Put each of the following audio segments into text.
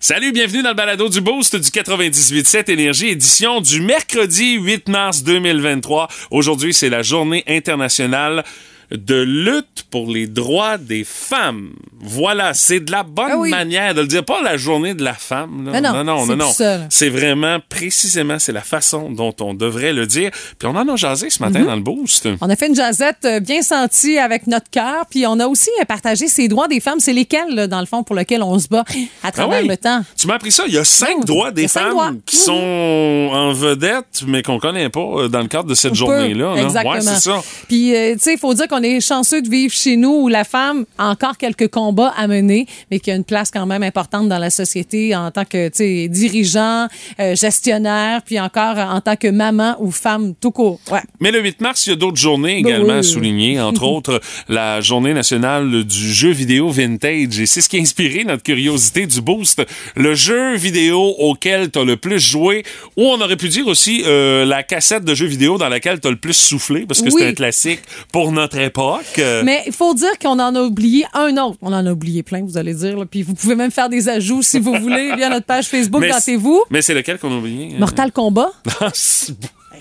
Salut, bienvenue dans le balado du Boost du 98.7 Énergie, édition du mercredi 8 mars 2023. Aujourd'hui, c'est la journée internationale de lutte pour les droits des femmes. Voilà, c'est de la bonne Ah oui. manière de le dire. Pas la journée de la femme. là. Non, non, non, non. C'est vraiment précisément, c'est la façon dont on devrait le dire. Puis on en a jasé ce Mhm. matin dans le Boost. On a fait une jazette euh, bien sentie avec notre cœur, puis on a aussi partagé ces droits des femmes. C'est lesquels, là, dans le fond, pour lesquels on se bat à travers Ah oui? le temps? Tu m'as appris ça. Il y a cinq Oh, droits des femmes droits. qui Mhm. sont en vedette, mais qu'on connaît pas euh, dans le cadre de cette journée-là. là. Exactement. Ouais, c'est ça. Puis, euh, tu sais, il faut dire qu'on est chanceux de vivre chez nous où la femme a encore quelques combats à mener, mais qui a une place quand même importante dans la société en tant que, dirigeant, euh, gestionnaire, puis encore en tant que maman ou femme tout court. Ouais. Mais le 8 mars, il y a d'autres journées Ben également oui. soulignées, entre autres la journée nationale du jeu vidéo vintage. Et c'est ce qui a inspiré notre curiosité du boost. Le jeu vidéo auquel tu as le plus joué, ou on aurait pu dire aussi euh, la cassette de jeu vidéo dans laquelle tu as le plus soufflé, parce que Oui. c'est un classique pour notre époque. Euh, Mais il faut dire qu'on en a oublié un autre. On en a oublié plein, vous allez dire. là. Puis vous pouvez même faire des ajouts si vous voulez via notre page Facebook. Gâtez-vous. Mais c'est lequel qu'on a oublié? hein? Mortal Kombat.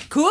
Écoute,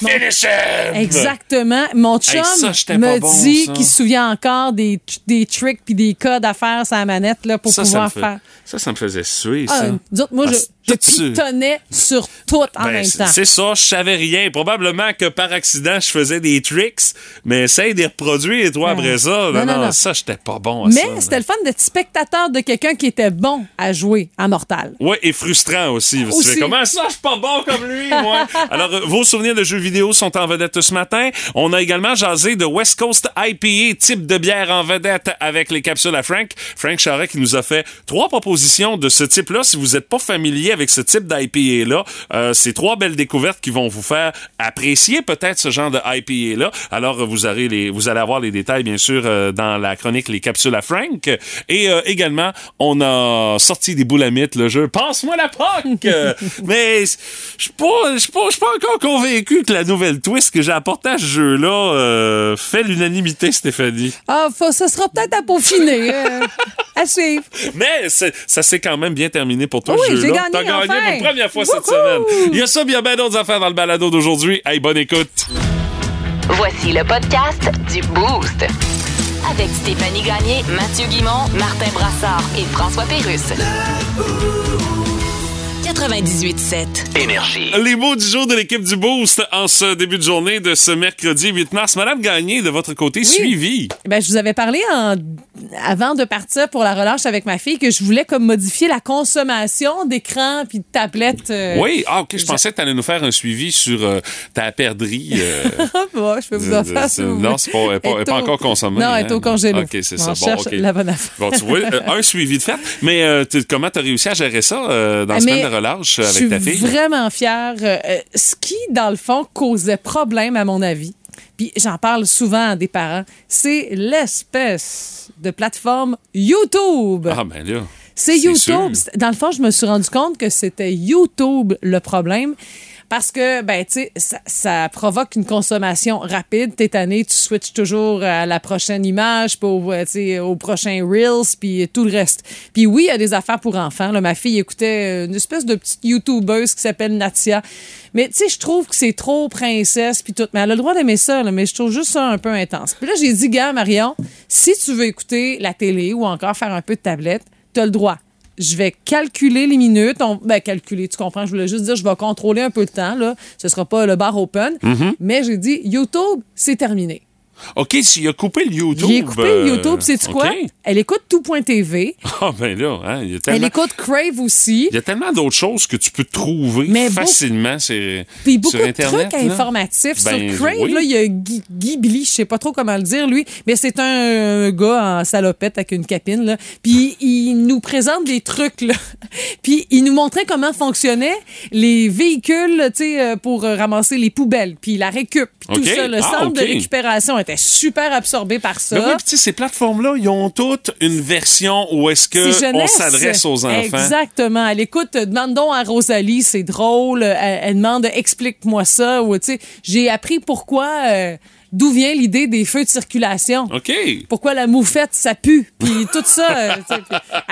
mon- Finish him! Exactement. Mon chum Hey, ça, me bon, dit qu'il se souvient encore des, des tricks puis des codes à faire sur la manette là, pour Ça, pouvoir faire. Ça, ça me faisait suer, Ah, ça. autres, moi, Ah, je, je pitonnais sur tout en Ben, même temps. C'est ça, je savais rien. Probablement que par accident, je faisais des tricks, mais essaye de les reproduire, toi, Ben, après ça. Non, non, non, non, ça, j'étais pas bon à Mais ça. c'était le fun d'être spectateur de quelqu'un qui était bon à jouer à Mortal. Ouais, et frustrant aussi. tu Aussi. fais, comment ça, je suis pas bon comme lui, moi? Alors, euh, vos souvenirs de jeux vidéo sont en vedette ce matin. On a également jasé de West Coast IPA, type de bière en vedette avec les capsules à Frank. Frank Charret qui nous a fait trois propositions de ce type-là. Si vous n'êtes pas familier avec ce type d'IPA-là, euh, c'est trois belles découvertes qui vont vous faire apprécier peut-être ce genre de IPA-là. Alors, vous, aurez les, vous allez avoir les détails, bien sûr, euh, dans la chronique Les capsules à Frank. Et euh, également, on a sorti des boulamites, le jeu Passe-moi la POC! Mais je suis pas, je suis pas, je suis pas encore convaincu que la nouvelle twist que j'ai apportée à ce jeu-là euh, fait l'unanimité, Stéphanie. Ah, faut- ça sera peut-être à peaufiner. euh, à suivre. Mais c'est- ça s'est quand même bien terminé pour toi, Oui, j'ai gagné, T'as gagné enfin. pour la première fois cette semaine. Il y a ça, bien, bien d'autres affaires dans le balado d'aujourd'hui. Hey, bonne écoute. Voici le podcast du Boost. Avec Stéphanie Gagné, Mathieu Guimont, Martin Brassard et François Pérusse. 98.7. Énergie. Les mots du jour de l'équipe du Boost en ce début de journée de ce mercredi 8 mars. Madame Gagné, de votre côté, suivi. Ben, je vous avais parlé en- avant de partir pour la relâche avec ma fille que je voulais comme modifier la consommation d'écran puis de tablettes. euh, Oui, ah, ok, je pensais que tu allais nous faire un suivi sur euh, ta perdrie. euh, bon, je peux vous en faire si vous non, c'est pas, elle pas, elle pas au- encore consommée. Non, elle est hein? au congélo. Ok, c'est On ça. Bon, la bonne affaire. Bon, tu vois, euh, un suivi de fait. Mais euh, comment tu as réussi à gérer ça euh, dans la semaine de relâche euh, Je avec suis ta fille? vraiment fière. Euh, ce qui, dans le fond, causait problème, à mon avis, puis j'en parle souvent à des parents, c'est l'espèce de plateforme YouTube. Ah, ben là. C'est c'est YouTube. sûr. Dans le fond, je me suis rendu compte que c'était YouTube le problème. Parce que, ben, tu sais, ça, ça provoque une consommation rapide. T'es tanné, tu switches toujours à la prochaine image, au, euh, au prochain Reels, puis tout le reste. Puis oui, il y a des affaires pour enfants. Là. Ma fille écoutait une espèce de petite YouTubeuse qui s'appelle Natia. Mais tu sais, je trouve que c'est trop princesse, puis tout. Mais elle a le droit d'aimer ça, là, mais je trouve juste ça un peu intense. Puis là, j'ai dit, gars, Marion, si tu veux écouter la télé ou encore faire un peu de tablette, t'as le droit. Je vais calculer les minutes. On, ben, calculer, tu comprends? Je voulais juste dire, je vais contrôler un peu le temps, là. Ce sera pas le bar open. Mm-hmm. Mais j'ai dit, YouTube, c'est terminé. OK, s'il a coupé le YouTube. J'ai coupé euh, YouTube, c'est quoi? Elle écoute tout.tv. Ah, ben là, hein, il y a Elle tellement... écoute Crave aussi. Il y a tellement d'autres choses que tu peux trouver Mais facilement sur, Puis beaucoup sur de Internet. trucs là. informatifs Ben, sur Crave. oui. Là, il y a Guy, Guy je sais pas trop comment le dire, lui, mais c'est un, gars en salopette avec une capine. Là. Puis il nous présente des trucs. Là. Puis il nous montrait comment fonctionnaient les véhicules tu sais, euh, pour ramasser les poubelles, puis la récup, puis tout ça. Le Ah, centre de récupération était super absorbé par ça. Ben oui, puis ces plateformes-là, ils ont toutes une version où est-ce que C'est on s'adresse aux enfants. Exactement. Elle écoute, euh, demande donc à Rosalie, c'est drôle. Elle, elle demande, explique-moi ça. Ou, tu sais, j'ai appris pourquoi euh, d'où vient l'idée des feux de circulation? OK. Pourquoi la moufette, ça pue? Puis tout ça, euh,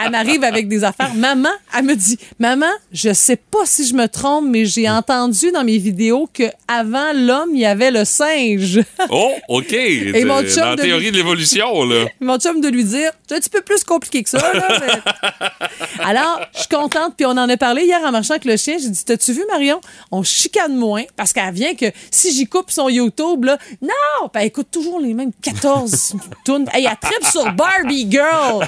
elle m'arrive avec des affaires. Maman, elle me dit, maman, je sais pas si je me trompe, mais j'ai entendu dans mes vidéos que avant l'homme, il y avait le singe. Oh, OK. Et mon Dans chum la de- théorie de l'évolution, là. Mon chum de lui dire, c'est un petit peu plus compliqué que ça. Là, mais- Alors, je suis contente, puis on en a parlé hier en marchant avec le chien. J'ai dit, t'as-tu vu, Marion? On chicane moins parce qu'elle vient que si j'y coupe son YouTube, là, non! Ben, elle écoute toujours les mêmes 14 tunes. Hey, elle tripe sur Barbie Girl!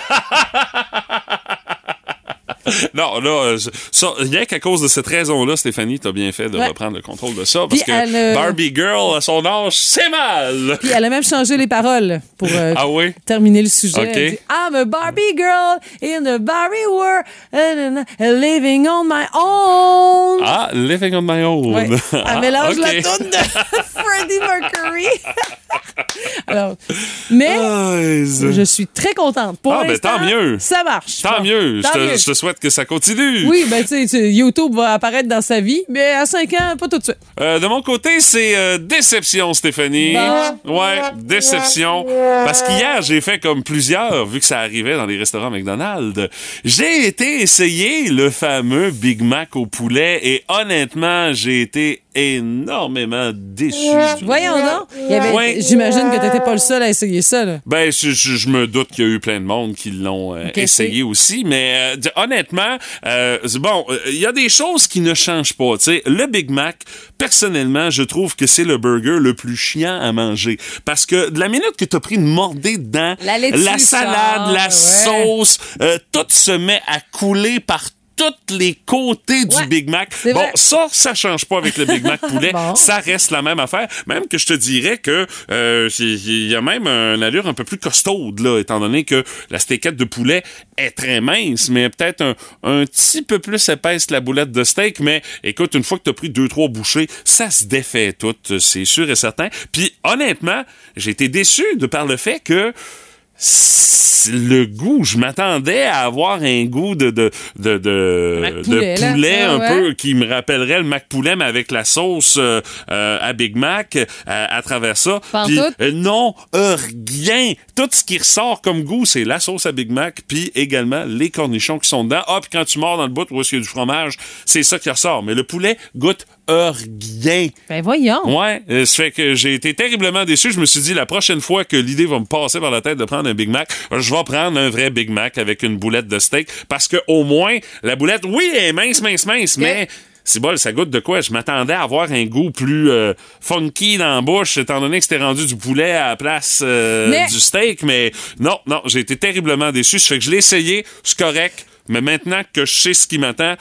Non, là, euh, ça, rien qu'à cause de cette raison-là, Stéphanie, t'as bien fait de Ouais. reprendre le contrôle de ça. Parce Puis que elle, euh, Barbie Girl, à son âge, c'est mal. Puis elle a même changé les paroles pour euh, Ah oui? terminer le sujet. Ok. Elle dit, I'm a Barbie girl in a Barbie world, and, and living on my own. Ah, Living on My Own. Ouais. Elle Ah, mélange la toune de Freddie Mercury. Alors, mais je suis très contente. Pour Ah, ben, tant mieux. Ça marche. Tant mieux. tant je, te, mieux. je te souhaite que ça continue. Oui, ben tu sais, tu- YouTube va apparaître dans sa vie, mais à 5 ans, pas tout de suite. Euh, de mon côté, c'est euh, déception, Stéphanie. Bon. Ouais, déception. Parce qu'hier, j'ai fait comme plusieurs, vu que ça arrivait dans les restaurants McDonald's. J'ai été essayer le fameux Big Mac au poulet et honnêtement, j'ai été énormément déçu. Voyons donc. Ouais. J'imagine que t'étais pas le seul à essayer ça. Là. Ben, je, je- je me doute qu'il y a eu plein de monde qui l'ont euh, essayé aussi, mais euh, d- honnêtement, euh, bon, euh, il y a des choses qui ne changent pas. Tu sais, le Big Mac, personnellement, je trouve que c'est le burger le plus chiant à manger, parce que de la minute que t'as pris une mordée dedans, La salade, sort, la ouais. sauce, euh, tout se met à couler par tous les côtés du Big Mac. Bon, vrai. ça, ça change pas avec le Big Mac poulet. Bon. Ça reste la même affaire. Même que je te dirais que euh, il y a même une allure un peu plus costaude, là, étant donné que la steakette de poulet est très mince, mais peut-être un, un petit peu plus épaisse que la boulette de steak. Mais écoute, une fois que tu as pris deux, trois bouchées, ça se défait tout, c'est sûr et certain. Puis honnêtement, j'ai été déçu de par le fait que le goût, je m'attendais à avoir un goût de de de de, Mac de poulet, là. un ouais. peu qui me rappellerait le Mac poulet mais avec la sauce euh, euh, à Big Mac euh, à travers ça. Puis, non, rien. Tout ce qui ressort comme goût, c'est la sauce à Big Mac puis également les cornichons qui sont dedans. Ah, puis quand tu mords dans le bout où est-ce qu'il y a du fromage, c'est ça qui ressort. Mais le poulet goûte rien. Ben voyons. Ouais, ça fait que j'ai été terriblement déçu. Je me suis dit, la prochaine fois que l'idée va me passer par la tête de prendre un Big Mac, je vais prendre un vrai Big Mac avec une boulette de steak. Parce que au moins, la boulette, oui, elle est mince, mince, mince, mais... C'est bol, ça goûte de quoi? Je m'attendais à avoir un goût plus euh, funky dans la bouche, étant donné que c'était rendu du poulet à la place euh, Mais- du steak, mais non, non, j'ai été terriblement déçu. Ça fait que je l'ai essayé, c'est correct, mais maintenant que je sais ce qui m'attend,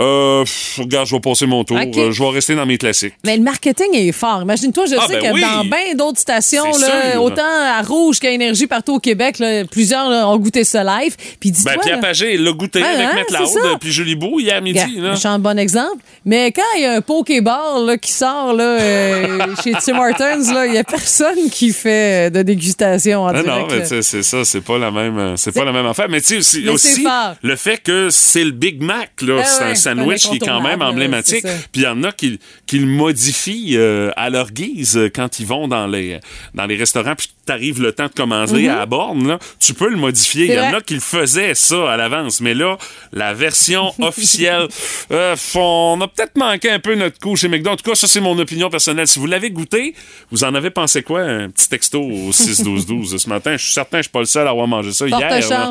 euh, pff, regarde, je vais passer mon tour. Ok. Euh, je vais rester dans mes classiques. Mais le marketing est fort. Imagine-toi, je Ah, sais ben que oui. dans bien d'autres stations, C'est là, sûr. autant à Rouge qu'à Énergie partout au Québec, là, plusieurs là, ont goûté ça live. Puis dis-toi, Ben, Pierre là, Pagé l'a goûté avec hein, Matt c'est puis Julie Beau hier midi. Regarde, là. je suis un bon exemple. Mais quand il y a un Pokéball là, qui sort là, euh, chez Tim Hortons, là, il y a personne qui fait de dégustation en Ah direct. non, mais là. tu sais, c'est ça, c'est pas la même, euh, c'est pas la même affaire. Mais tu sais aussi, Mais c'est aussi fort. le fait que c'est le Big Mac là, ouais, un sandwich qui est quand même emblématique. Puis il y en a qui, qui le modifient euh, à leur guise euh, quand ils vont dans les dans les restaurants. Puis t'arrives le temps de commander à la borne là, tu peux le modifier. Il y Mm-hmm. En a qui le faisaient ça à l'avance, mais là, la version officielle, euh, on a peut-être manqué un peu notre coup chez McDo. En tout cas, ça c'est mon opinion personnelle. Si vous l'avez goûté, vous en avez pensé quoi? Un petit texto au 6 12 12 ce matin. Je suis certain, que je suis pas le seul à avoir mangé ça Porte hier. là.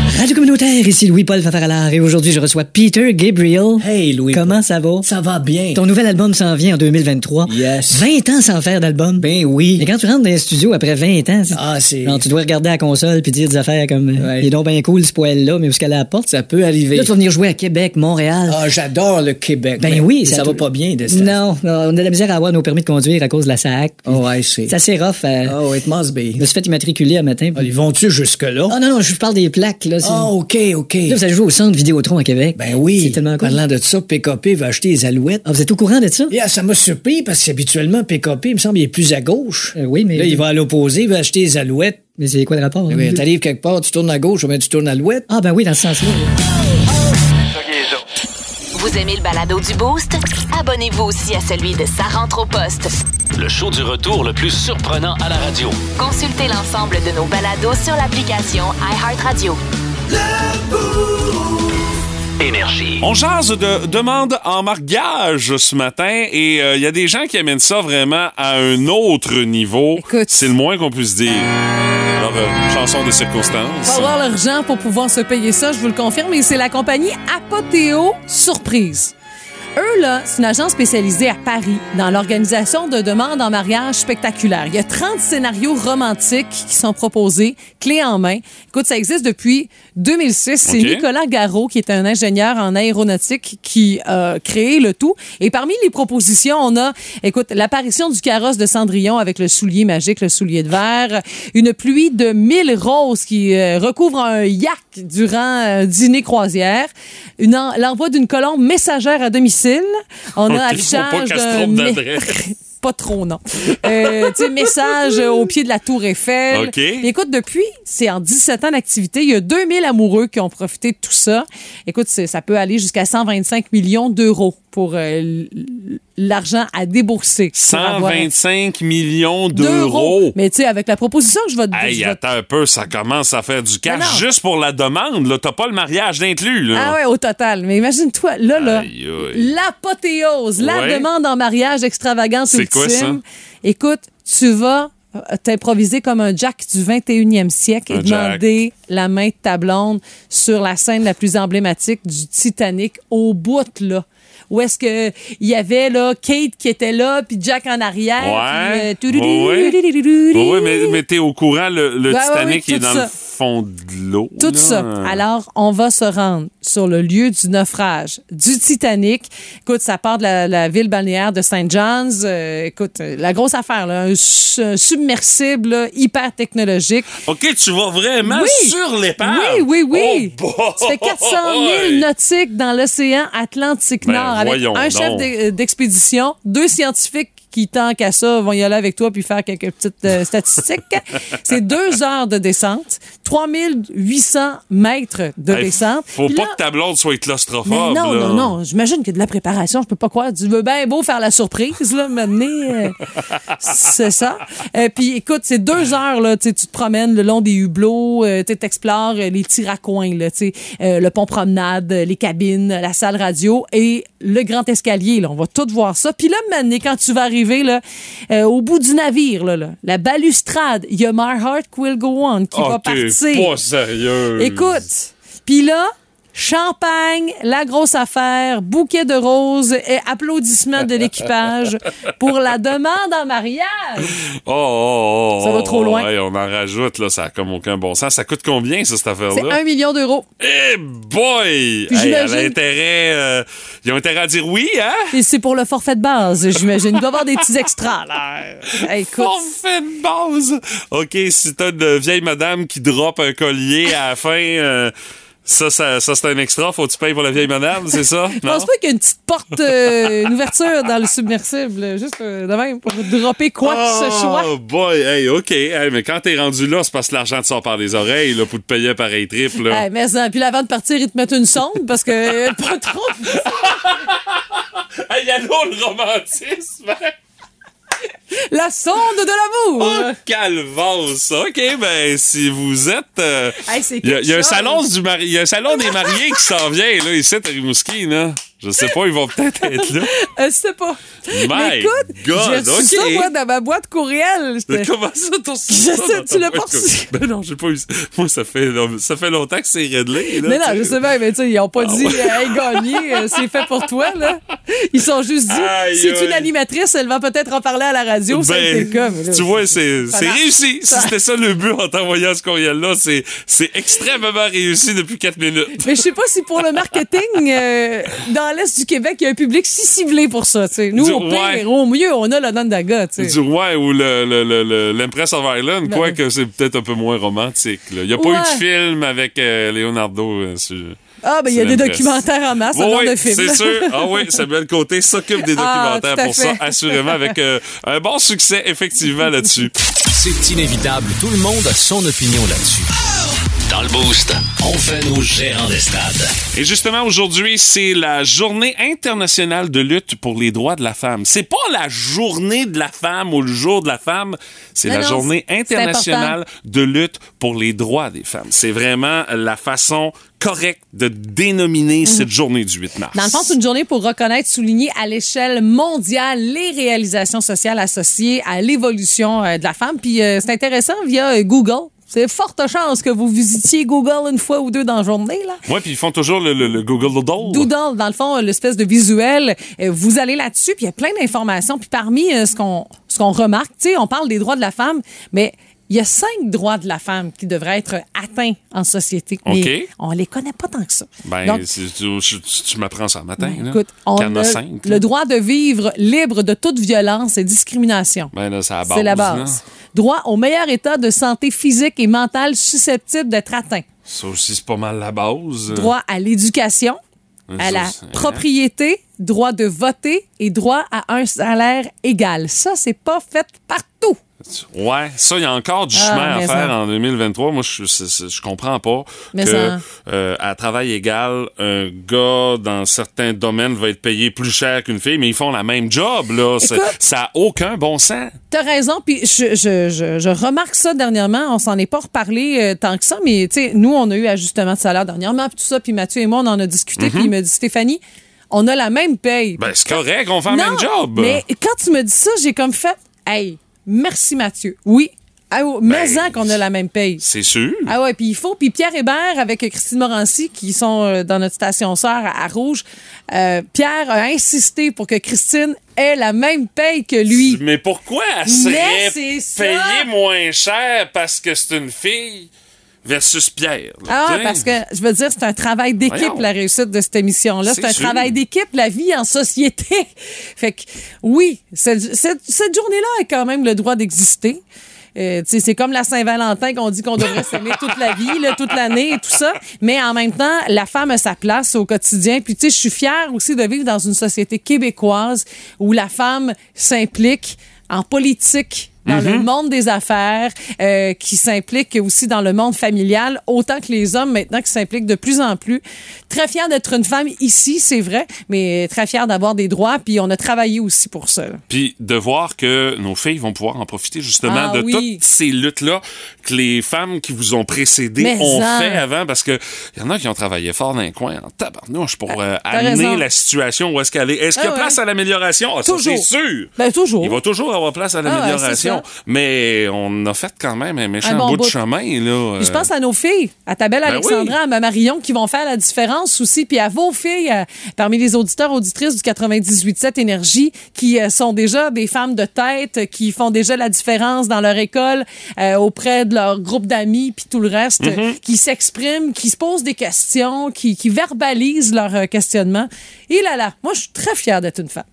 Radio communautaire, ici Louis-Paul Fafaralard et aujourd'hui je reçois Peter Gabriel. Hey, Louis. Comment ça va? Ça va bien. Ton nouvel album s'en vient en 2023. Yes. 20 ans sans faire d'album. Ben oui. Mais quand tu rentres dans les studios après 20 ans, Ah, c'est. tu dois regarder à la console puis dire des affaires comme euh, Ouais. Il est donc bien cool ce poêle-là, mais où est-ce qu'elle apporte? Ça peut arriver. Là, tu vas venir jouer à Québec, Montréal. Ah, j'adore le Québec. ben Mais oui, Ça, ça va pas bien de ça. Non, non, on a de la misère à avoir nos permis de conduire à cause de la SAC. Oh, I see. C'est assez rough. euh, Oh, it must be. Je me suis fait immatriculer un matin. Ah, ils vont-tu jusque-là? Ah non, non, je parle des plaques, là. Ah, OK, OK. Là, vous allez jouer au centre Vidéotron à Québec. Ben oui. C'est tellement cool. Parlant de ça, PKP va acheter les alouettes. Ah, vous êtes au courant de ça? Yeah, ça m'a surpris parce qu'habituellement, PKP, il me semble, il est plus à gauche. Euh, oui, mais. Là, il va à l'opposé, il va acheter les alouettes. Mais c'est quoi le rapport? Eh bien, T'arrives quelque part, tu tournes à gauche, ou bien tu tournes à l'ouette. Ah, ben oui, dans ce sens-là. Vous aimez le balado du Boost? Abonnez-vous aussi à celui de Sa rentre au poste. Le show du retour le plus surprenant à la radio. Consultez l'ensemble de nos balados sur l'application iHeartRadio. On jase de demande en mariage ce matin et il y a des gens qui amènent ça vraiment à un autre niveau. Écoute. C'est le moins qu'on puisse dire. Alors, euh, chanson de circonstance. Faut avoir l'argent pour pouvoir se payer ça, je vous le confirme. Et c'est la compagnie Apothéo Surprise. Eux, là, c'est une agence spécialisée à Paris dans l'organisation de demandes en mariage spectaculaires. Il y a 30 scénarios romantiques qui sont proposés, clés en main. Écoute, ça existe depuis 2006. C'est. Nicolas Garot, qui est un ingénieur en aéronautique, qui a créé le tout. Et parmi les propositions, on a, écoute, l'apparition du carrosse de Cendrillon avec le soulier magique, le soulier de verre, une pluie de mille roses qui euh, recouvre un yak durant un dîner croisière, l'envoi d'une colombe messagère à domicile. On a faut affichage pas pas trop, non. Euh, tu sais, message euh, au pied de la Tour Eiffel. OK. Écoute, depuis, c'est en 17 ans d'activité, il y a 2000 amoureux qui ont profité de tout ça. Écoute, ça peut aller jusqu'à 125 millions d'euros pour euh, l'argent à débourser. pour avoir 125 millions d'euros. Mais tu sais, avec la proposition que je vais te Hey, attends un peu, ça commence à faire du cash juste pour la demande. là. T'as pas le mariage d'inclus. là. Ah ouais, au total. Mais imagine-toi, là, là, l'apothéose, la Ouais. demande en mariage extravagante C'est quoi, ça? Écoute, tu vas euh, t'improviser comme un Jack du 21e siècle et Jack. demander la main de ta blonde sur la scène la plus emblématique du Titanic au bout, là. Où est-ce que il y avait là Kate qui était là puis Jack en arrière Ouais. puis, euh, Oui, mais, mais t'es au courant, le, le Ouais, Titanic ouais, est dans ça. le fond de l'eau. Tout là. ça. Alors, on va se rendre sur le lieu du naufrage du Titanic. Écoute, ça part de la, la ville balnéaire de St. John's. Euh, écoute, la grosse affaire, là, un, un submersible là, hyper technologique. OK, tu vas vraiment Oui. sur l'épave. Oui, oui, oui. Oh. Ça fait 400 000 nautiques dans l'océan Atlantique Ben, Nord avec voyons un chef d'expédition, deux scientifiques qui, tant qu'à ça, vont y aller avec toi puis faire quelques petites euh, statistiques. C'est deux heures de descente, 3800 mètres de Hey, descente. Faut Puis pas là- que ta blonde soit claustrophobe. non, là. non, non. J'imagine qu'il y a de la préparation. Je peux pas croire. Tu veux bien beau faire la surprise, là, maintenant. euh, c'est ça. Euh, Puis écoute, c'est deux heures, là. Tu te promènes le long des hublots, euh, tu explores les petits raccoins, là. Tu sais, euh, le pont promenade, les cabines, la salle radio et le grand escalier, là. On va tout voir ça. Puis là, maintenant, quand tu vas arriver, là, euh, au bout du navire, là, là, la balustrade, il y a My Heart Will Go On qui Oh, va partir. pas sérieux. Écoute, puis là, champagne, la grosse affaire, bouquet de roses et applaudissements de l'équipage pour la demande en mariage. Oh, oh, oh, Ça va oh, trop loin. ouais, on en rajoute, là. Ça a comme aucun bon sens. Ça coûte combien, ça, cette C'est affaire-là? un million d'euros. Eh boy! Puis Hey, elle a j'imagine- intérêt, euh, ils ont intérêt à dire oui, hein? Et c'est pour le forfait de base, j'imagine. Il doit y avoir des petits extras, là. Écoute, Forfait de base! OK, si t'as une vieille madame qui drop un collier à la fin, euh, ça, ça, ça c'est un extra. Faut que tu payes pour la vieille madame, c'est ça? je pense pas qu'il y a une petite porte, euh, une ouverture dans le submersible, juste euh, de même pour dropper quoi que ce soit. Oh boy, hey, OK. Hey, mais quand t'es rendu là, c'est parce que l'argent te sort par les oreilles là, pour te payer pareil triple. Là. Hey, mais ça, puis là, avant de partir, ils te mettent une sonde parce que euh, pas trop. Hey, y a l'eau, le romantisme! La sonde de l'amour. Oh, calvasse! OK, ben, si vous êtes... euh, Hey, Il y y a un salon des mariés qui s'en vient là ici à Rimouski là. Je sais pas, ils vont peut-être être là. Euh, je sais pas. My Mais écoute, j'ai reçu ok. ça, moi, dans ma boîte courriel. Comment ça reçu Je ça sais, tu l'as pas reçu. Ben non, j'ai pas eu. Moi ça fait ça fait longtemps que c'est réglé là. Mais non, je sais bien, mais tu sais, ils ont pas Ah dit, hey, gagné, euh, c'est fait pour toi, là. Ils sont juste dit, Aïe, c'est une animatrice, elle va peut-être en parler à la radio, ça a été le mais là, Ben, tu vois, c'est ça réussi. Si c'était ça le but en t'envoyant ce courriel-là, c'est c'est extrêmement réussi depuis 4 minutes. Mais je sais pas si pour le marketing, euh, dans l'Est du Québec, il y a un public si ciblé pour ça, tu sais. Nous, Du- au pire, ouais. au mieux, on a le Nondaga, tu Du sais. ouais ou le, le, le, le- l'Empress of Ireland, Ben quoique c'est peut-être un peu moins romantique. Il n'y a pas eu de film avec euh, Leonardo. euh, sur- Ah, ben, il y a des documentaires en masse, Bon, oui, de films. c'est sûr. Ah oui, Samuel Côté s'occupe des Ah, documentaires pour ça, assurément, avec euh, un bon succès, effectivement, là-dessus. C'est inévitable. Tout le monde a son opinion là-dessus. Dans le Boost, on fait nos gérants d'estrade. Et justement, aujourd'hui, c'est la journée internationale de lutte pour les droits de la femme. C'est pas la journée de la femme ou le jour de la femme, c'est la non, journée internationale de lutte pour les droits des femmes. C'est vraiment la façon correcte de dénominer cette journée du 8 mars. Mhm. Dans le fond, c'est une journée pour reconnaître, souligner à l'échelle mondiale les réalisations sociales associées à l'évolution euh, de la femme. Puis euh, c'est intéressant via euh, Google. C'est forte chance que vous visitiez Google une fois ou deux dans la journée, là. Ouais, puis ils font toujours le, le- le Google Doodle. Doodle, dans le fond, l'espèce de visuel. Euh, Vous allez là-dessus, puis il y a plein d'informations. Puis parmi euh, ce qu'on ce qu'on remarque, tu sais, on parle des droits de la femme, mais il y a cinq droits de la femme qui devraient être atteints en société. Mais OK. on les connaît pas tant que ça. Ben, Donc, tu, m'apprends ça matin. là. Écoute, on a a cinq. le droit de vivre libre de toute violence et discrimination. Ben là, c'est la base. La base. Droit au meilleur état de santé physique et mentale susceptible d'être atteint. Ça aussi, c'est pas mal la base. Droit à l'éducation, à la c'est- propriété, droit de voter et droit à un salaire égal. Ça, c'est pas fait partout. Ouais, ça, il y a encore du Ah, chemin à faire ça. en 2023. Moi, je, comprends pas Mais que euh, à travail égal, un gars dans certains domaines va être payé plus cher qu'une fille, mais ils font la même job. Là. Écoute. ça a aucun bon sens. T'as raison, puis je, je, remarque ça dernièrement. On s'en est pas reparlé euh, tant que ça, mais tu sais, nous, on a eu ajustement de salaire dernièrement, puis tout ça, puis Mathieu et moi, on en a discuté, puis il me dit, Stéphanie, on a la même paye. Ben, c'est correct, on fait le même job. Mais quand tu me dis ça, j'ai comme fait, hey, merci Mathieu. Oui, ah, oh, mais Ben, en qu'on a la même paye. C'est sûr. Ah ouais, puis il faut. Puis Pierre Hébert avec Christine Morancy, qui sont euh, dans notre station sœur à, à Rouge, euh, Pierre a insisté pour que Christine ait la même paye que lui. Mais pourquoi elle serait payée moins cher parce que c'est une fille? Versus Pierre? là, Ah, parce que je veux dire, c'est un travail d'équipe, la réussite de cette émission-là. C'est C'est un sûr. travail d'équipe, la vie en société. fait que, oui, cette, cette- cette journée-là a quand même le droit d'exister. Euh, tu sais, c'est comme la Saint-Valentin qu'on dit qu'on devrait s'aimer toute la vie, là, toute l'année et tout ça. Mais en même temps, la femme a sa place au quotidien. Puis, tu sais, je suis fière aussi de vivre dans une société québécoise où la femme s'implique en politique, dans le monde des affaires, euh, qui s'implique aussi dans le monde familial, autant que les hommes maintenant qui s'impliquent de plus en plus. Très fière d'être une femme ici, c'est vrai, mais très fière d'avoir des droits, puis on a travaillé aussi pour ça. Puis de voir que nos filles vont pouvoir en profiter justement Ah de oui. toutes ces luttes-là que les femmes qui vous ont précédé Mais ont en. fait avant, parce que il y en a qui ont travaillé fort dans les coins en tabarnouche pour euh, t'as amener raison. la situation où est-ce qu'elle est. Est-ce qu'il y a Ah ouais. place à l'amélioration? Ah, Toujours. c'est sûr. Ben, toujours. Il va toujours avoir place à Ah l'amélioration. Mais on a fait quand même un méchant Un bon bout, de chemin. Là. Puis je pense à nos filles, à ta belle Ben Alexandra, à ma Marion, qui vont faire la différence aussi, puis à vos filles, euh, parmi les auditeurs, auditrices du 98.7 Énergie, qui euh, sont déjà des femmes de tête, qui font déjà la différence dans leur école, euh, auprès de leur groupe d'amis, puis tout le reste, Mm-hmm. qui s'expriment, qui se posent des questions, qui, qui verbalisent leurs euh, questionnements. Et là là, moi, je suis très fière d'être une femme.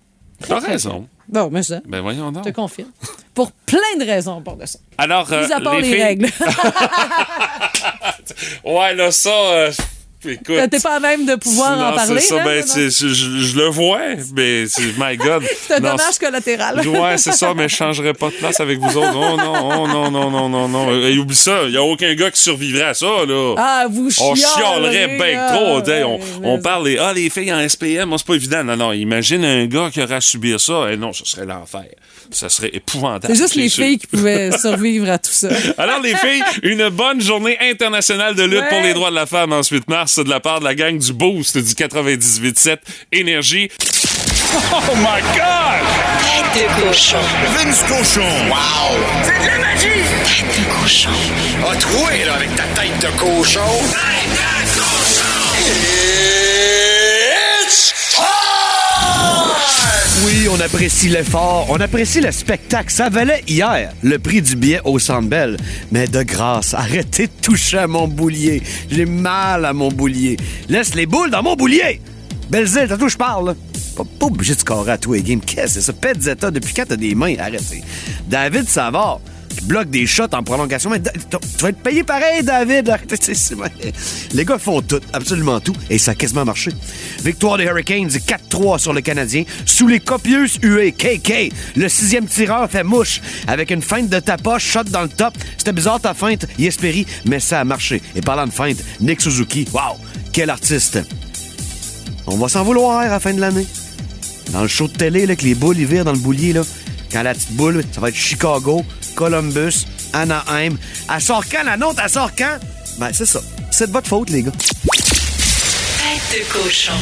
T'as raison. Bon, mais ça, Ben voyons je te confirme. Pour plein de raisons pour de ça. Alors, euh, Mis à part les, filles- règles. Ouais, là, ça... euh. T'es pas à même de pouvoir Non, en parler. ça, là, ben, non, je, le vois, mais c'est, my God. C'est un Non, dommage collatéral. Ouais, c'est ça, mais je changerais pas de place avec vous autres. Oh non, oh non, non, non, non, non. Euh, oublie ça, il y a aucun gars qui survivrait à ça, là. Ah, vous on chialerait bien ah, trop. on, parle des ah, les filles en SPM, c'est pas évident. Non, non, imagine un gars qui aurait à subir ça. Eh non, ce serait l'enfer. Ça serait épouvantable. C'est juste les sûr. filles qui pouvaient survivre à tout ça. Alors, les filles, une bonne journée internationale de lutte Ouais. pour les droits de la femme en 8 mars de la part de la gang du Boost du 98.7 Énergie. Oh my God! Tête de cochon. Vince Cochon. Wow! C'est de la magie! Tête de cochon. A troué, là, avec ta tête de cochon. Tête de cochon! Oui, on apprécie l'effort, on apprécie le spectacle. Ça valait hier le prix du billet au Centre. Mais de grâce, arrêtez de toucher à mon boulier. J'ai mal à mon boulier. Laisse les boules dans mon boulier. Belzile, t'as tout je parle. Pas, pas obligé de scorer à tous les games. Qu'est-ce que c'est ça? Zeta, depuis quand t'as des mains? Arrêtez. David Savard. Qui bloquent des shots en prolongation. Mais tu vas être payé pareil, David. Les gars font tout, absolument tout, et ça a quasiment marché. Victoire des Hurricanes 4-3 sur le Canadien, sous les copieuses huées. KK, le sixième tireur fait mouche, avec une feinte de tapas, shot dans le top. C'était bizarre ta feinte, Yesperi, mais ça a marché. Et parlant de feinte, Nick Suzuki, wow, quel artiste. On va s'en vouloir à la fin de l'année. Dans le show de télé, là, que les boules, ils virent dans le boulier, là. Quand la petite boule, ça va être Chicago, Columbus, Anaheim. Elle sort quand, la nôtre? Elle sort quand? Ben, c'est ça. C'est de votre faute, les gars. Tête de cochon.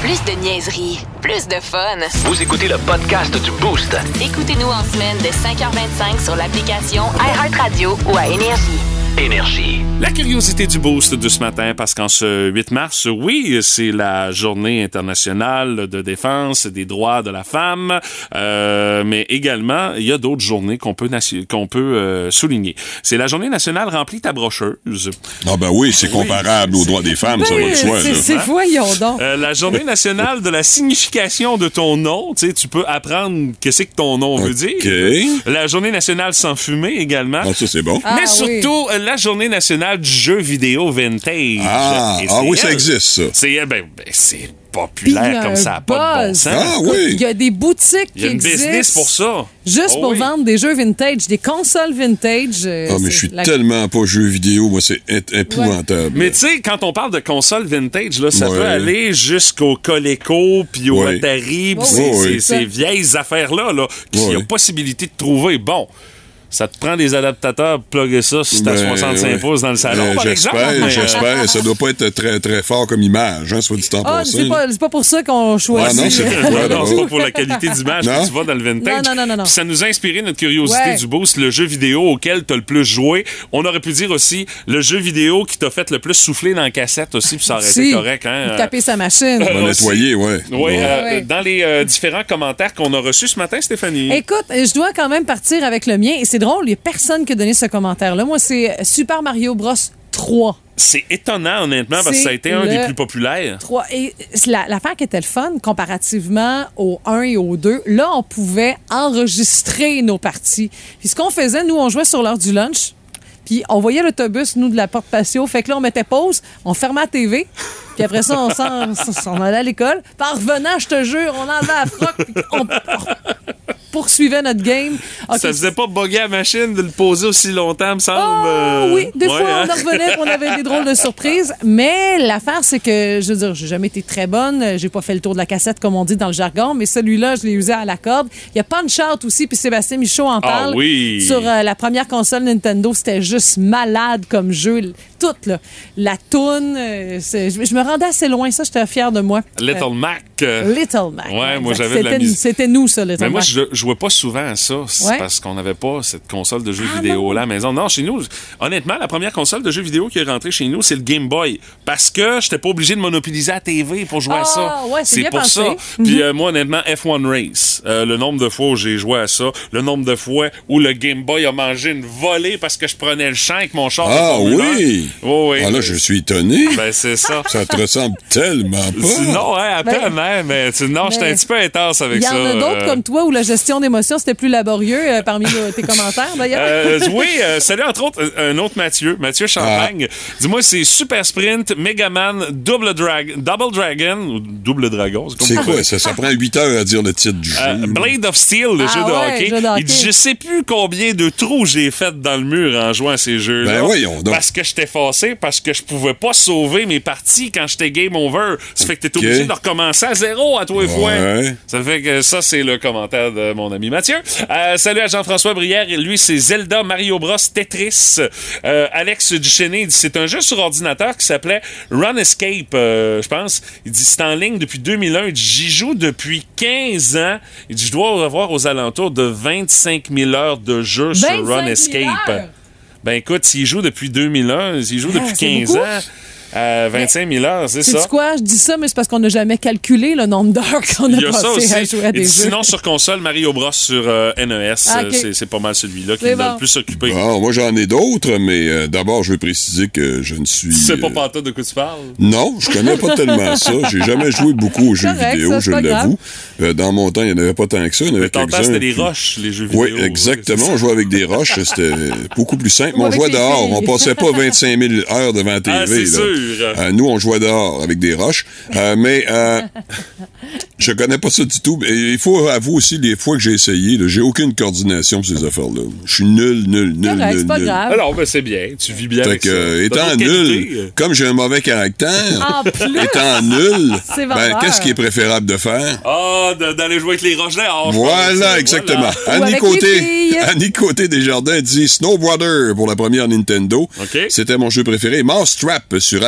Plus de niaiserie, plus de fun. Vous écoutez le podcast du Boost. Écoutez-nous en semaine de 5h25 sur l'application iHeartRadio ou à Énergie. Énergie. La curiosité du boost de ce matin, parce qu'en ce 8 mars, oui, c'est la journée internationale de défense des droits de la femme, euh, mais également, il y a d'autres journées qu'on peut, qu'on peut euh, souligner. C'est la journée nationale remplie ta brocheuse. Ah ben oui, c'est comparable aux droits des femmes, ça va de soi. Ben, C'est voyons donc. Euh, la journée nationale de la signification de ton nom, tu sais, tu peux apprendre qu'est-ce que ton nom veut dire. OK. La journée nationale sans fumer également. Ah, ça, c'est bon. Ah, mais oui. surtout, la journée nationale du jeu vidéo vintage. Ah, ah oui, ça existe, ça. C'est eh ben, ben, c'est populaire comme ça, a pas de bon sens. Ah oui. Il y a des boutiques Il y a qui une business existent pour ça. Juste Oh pour oui. vendre des jeux vintage, des consoles vintage. euh, Ah, mais je suis la- tellement pas jeu vidéo, moi, c'est ép- épouvantable. Mais tu sais, quand on parle de console vintage, là, ça Ouais. peut aller jusqu'au Coleco puis au Ouais. Atari, puis ces, ces- ces vieilles affaires-là, là, qu'il y a possibilité de trouver. Bon, ça te prend des adaptateurs pour plugger ça si t'as Ben, 65 ouais. pouces dans le salon, Euh, par exemple. J'espère, euh, j'espère. Ça doit pas être très, très fort comme image, hein, soit dit en Ah, c'est pas, c'est pas pour ça qu'on choisit. Ah, non, c'est non, pourquoi, non, d'abord? c'est pas pour la qualité d'image que tu vas dans le vintage. Non, non, non, non, non. Puis ça nous a inspiré notre curiosité Ouais. du boost, le jeu vidéo auquel tu as le plus joué. On aurait pu dire aussi le jeu vidéo qui t'a fait le plus souffler dans la cassette aussi, puis ça aurait été Si. correct. Hein? Taper sa machine. On va nettoyer, ouais. Oui, Bon. euh, Ouais. dans les euh, différents commentaires qu'on a reçus ce matin, Stéphanie. Écoute, je dois quand même partir avec le mien. Et c'est drôle, il n'y a personne qui a donné ce commentaire-là. Moi, c'est Super Mario Bros. 3. C'est étonnant, honnêtement, parce que ça a été un des plus populaires. 3. Et la- l'affaire qui était le fun, comparativement au 1 et au 2, là, on pouvait enregistrer nos parties. Puis ce qu'on faisait, nous, on jouait sur l'heure du lunch. Puis on voyait l'autobus, nous, de la porte patio. Fait que là, on mettait pause, on fermait la TV. Puis après ça, on s'en allait à l'école. En revenant, je te jure, on enlevait la froc, puis on, poursuivait notre game. OK, Ça faisait pas bugger la machine de le poser aussi longtemps, me semble. Ah, euh, oui, des ouais, fois, hein? on en revenait on avait des drôles de surprises. Mais l'affaire, c'est que, je veux dire, j'ai jamais été très bonne. J'ai pas fait le tour de la cassette, comme on dit dans le jargon, mais celui-là, je l'ai usé à la corde. Il y a Punch Out aussi, puis Sébastien Michaud en parle. Ah oui. Sur euh, la première console Nintendo, c'était juste malade comme jeu. Tout, là. La toune, euh, je me rendais assez loin, ça, j'étais fière de moi. Little Mac. euh, Euh, Little Mac. Ouais, moi, j'avais de la C'était- musique. C'était nous, ça, Little Mais moi, Mac. je jouais pas souvent à ça. C'est Ouais. parce qu'on n'avait pas cette console de jeux Ah, vidéo non. là à la maison. Non, chez nous, honnêtement, la première console de jeux vidéo qui est rentrée chez nous, c'est le Game Boy. Parce que j'étais pas obligé de monopoliser la TV pour jouer à Ah, ça. ouais, c'est bien pour pensé. ça. Mhm. Puis euh, moi, honnêtement, F1 Race, euh, le nombre de fois où j'ai joué à ça, le nombre de fois où le Game Boy a mangé une volée parce que je prenais le champ avec mon char. Ah Formule 1. oui! Oh, oui. Ah là, je suis étonné. Ben, c'est ça. Ça te ressemble tellement pas. Non, hein, à peine, hein, mais tu- non, j'étais un petit peu intense avec Il y ça. en a d'autres euh. comme toi où la gestion d'émotions, c'était plus laborieux euh, parmi tes commentaires, d'ailleurs. Euh, oui, euh, salut entre autres un autre Mathieu, Mathieu Champagne. Ah. Dis-moi, c'est Super Sprint, Megaman, Double, Drag Double Dragon ou Double Dragon. C'est ça. quoi? Ça, ça prend 8 heures à dire le titre du jeu. Euh, Blade of Steel, le Ah jeu, de ouais, hockey. jeu de hockey. Il dit, je sais plus combien de trous j'ai fait dans le mur en jouant à ces jeux-là. Ben voyons donc. Parce que j'étais forcé, parce que je pouvais pas sauver mes parties quand j'étais game over. Ça fait que t'es obligé de recommencer à zéro à tous les fois. Ouais. Ça fait que ça, c'est le commentaire de mon ami Mathieu. Euh, salut à Jean-François Brière. Et lui, c'est Zelda Mario Bros. Tetris. Euh, Alex Duchesnay, dit c'est un jeu sur ordinateur qui s'appelait Run Escape, euh, je pense. Il dit c'est en ligne depuis 2001. Il dit j'y joue depuis 15 ans. Il dit je dois avoir aux alentours de 25 000 heures de jeu sur 25 000 Run Escape. heures? Ben écoute, s'il joue depuis 2001, s'il joue Ah, depuis c'est 15 beaucoup. ans. Euh, 25 000 heures, c'est C'est ça. quoi? Je dis ça, mais c'est parce qu'on n'a jamais calculé le nombre d'heures qu'on a a passé à jouer à Et des jeux. sinon, sur console, Mario Bros sur euh, NES, Ah, euh, c'est- c'est pas mal celui-là qui l'a bon. le plus occupé. Ah, moi, j'en ai d'autres, mais euh, d'abord, je veux préciser que je ne suis. Tu sais pas euh, pantoute de quoi tu parles? Non, je connais pas tellement ça. J'ai jamais joué beaucoup aux jeux Correct, vidéo, ça, je l'avoue. Euh, dans mon temps, il n'y en avait pas tant que ça. Il y en avait quelques-uns, c'était des roches, les jeux vidéo. Oui, exactement. On jouait avec des roches. C'était beaucoup plus simple. On jouait dehors. On passait pas 25 000 heures devant la TV. Euh, nous, on jouait dehors avec des roches. Euh, mais euh, je connais pas ça du tout. Il faut avouer aussi, les fois que j'ai essayé, j'ai aucune coordination pour ces affaires-là. Je suis nul, nul, nul, Correct, nul, c'est pas nul. grave. Alors, ben, c'est bien. Tu vis bien Fait avec que, ça. euh, étant nul, comme j'ai un mauvais caractère, En plus, étant nul, ben, qu'est-ce qui est préférable de faire? Ah, d'aller jouer avec les roches dehors. Voilà, exactement. Ou Annie Côté. Annie Côté Desjardins dit Snowboarder pour la première Nintendo. OK. C'était mon jeu préféré. Mousetrap sur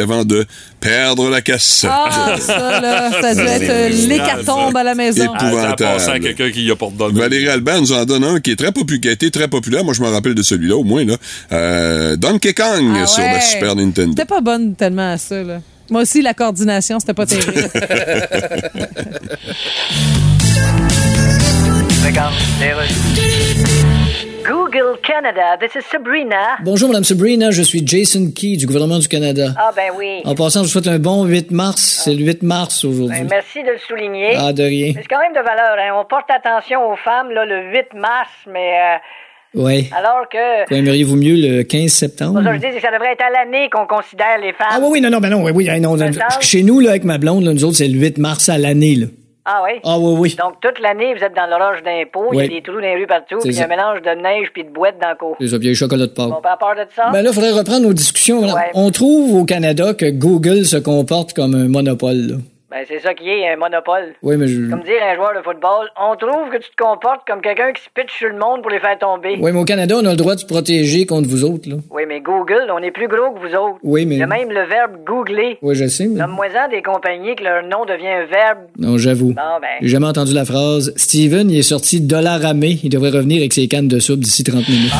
Avant de perdre la casse. Ah, ça, là, ça doit être euh, l'hécatombe à la maison. Ah, épouvantable. pensé à quelqu'un qui y a. Valérie Albert nous en donne un qui est très populaire, qui a été très populaire. Moi, je me rappelle de celui-là, au moins, là. Euh, Donkey Kong Ah sur ouais. la Super Nintendo. C'était pas bonne tellement à ça, là. Moi aussi, la coordination, c'était pas terrible. Google Canada, this is Sabrina. Bonjour, Madame Sabrina, je suis Jason Key du gouvernement du Canada. Ah ben oui. En passant, je vous souhaite un bon 8 mars. C'est le 8 mars aujourd'hui. Ben, merci de le souligner. Ah, de rien. C'est quand même de valeur, hein. On porte attention aux femmes là, le 8 mars, mais euh, Oui. alors que. Quoi, aimeriez-vous mieux le 15 septembre? Ça, je dis, que ça devrait être à l'année qu'on considère les femmes. Ah oui, oui, non, non, ben non, oui, oui, non, non? Chez nous, là, avec ma blonde, là, nous autres, c'est le 8 mars à l'année, là. Ah oui? Ah oui, oui. Donc, toute l'année, vous êtes dans l'orage d'impôts, il y a des trous dans les rues partout, puis il y a un mélange de neige puis de boîtes dans le cours. C'est ça, puis il y a les chocolats de Pâques. Bon, pas peur de ça? Ben là, il faudrait reprendre nos discussions. Ouais. On trouve au Canada que Google se comporte comme un monopole. Là. Ben, c'est ça qui est, un monopole. Oui, mais je... Comme dire un joueur de football, on trouve que tu te comportes comme quelqu'un qui se pitche sur le monde pour les faire tomber. Oui, mais au Canada, on a le droit de se protéger contre vous autres. Là. Oui, mais Google, on est plus gros que vous autres. Oui, mais- Il y a même le verbe googler. Oui, je sais, mais... Nomme-moi-en des compagnies que leur nom devient un verbe. Non, j'avoue. Bon, ben. J'ai jamais entendu la phrase. Steven, il est sorti dollar ramé. Il devrait revenir avec ses cannes de soupe d'ici 30 minutes.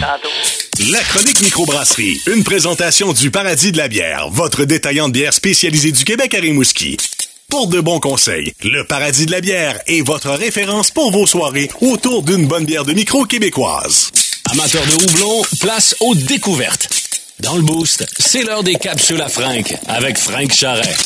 Tantôt. La chronique microbrasserie, une présentation du Paradis de la bière, votre détaillant de bière spécialisé du Québec à Rimouski. Pour de bons conseils, le Paradis de la bière est votre référence pour vos soirées autour d'une bonne bière de micro québécoise. Amateurs de houblon, place aux découvertes. Dans le boost, c'est l'heure des capsules à Frank avec Frank Charret.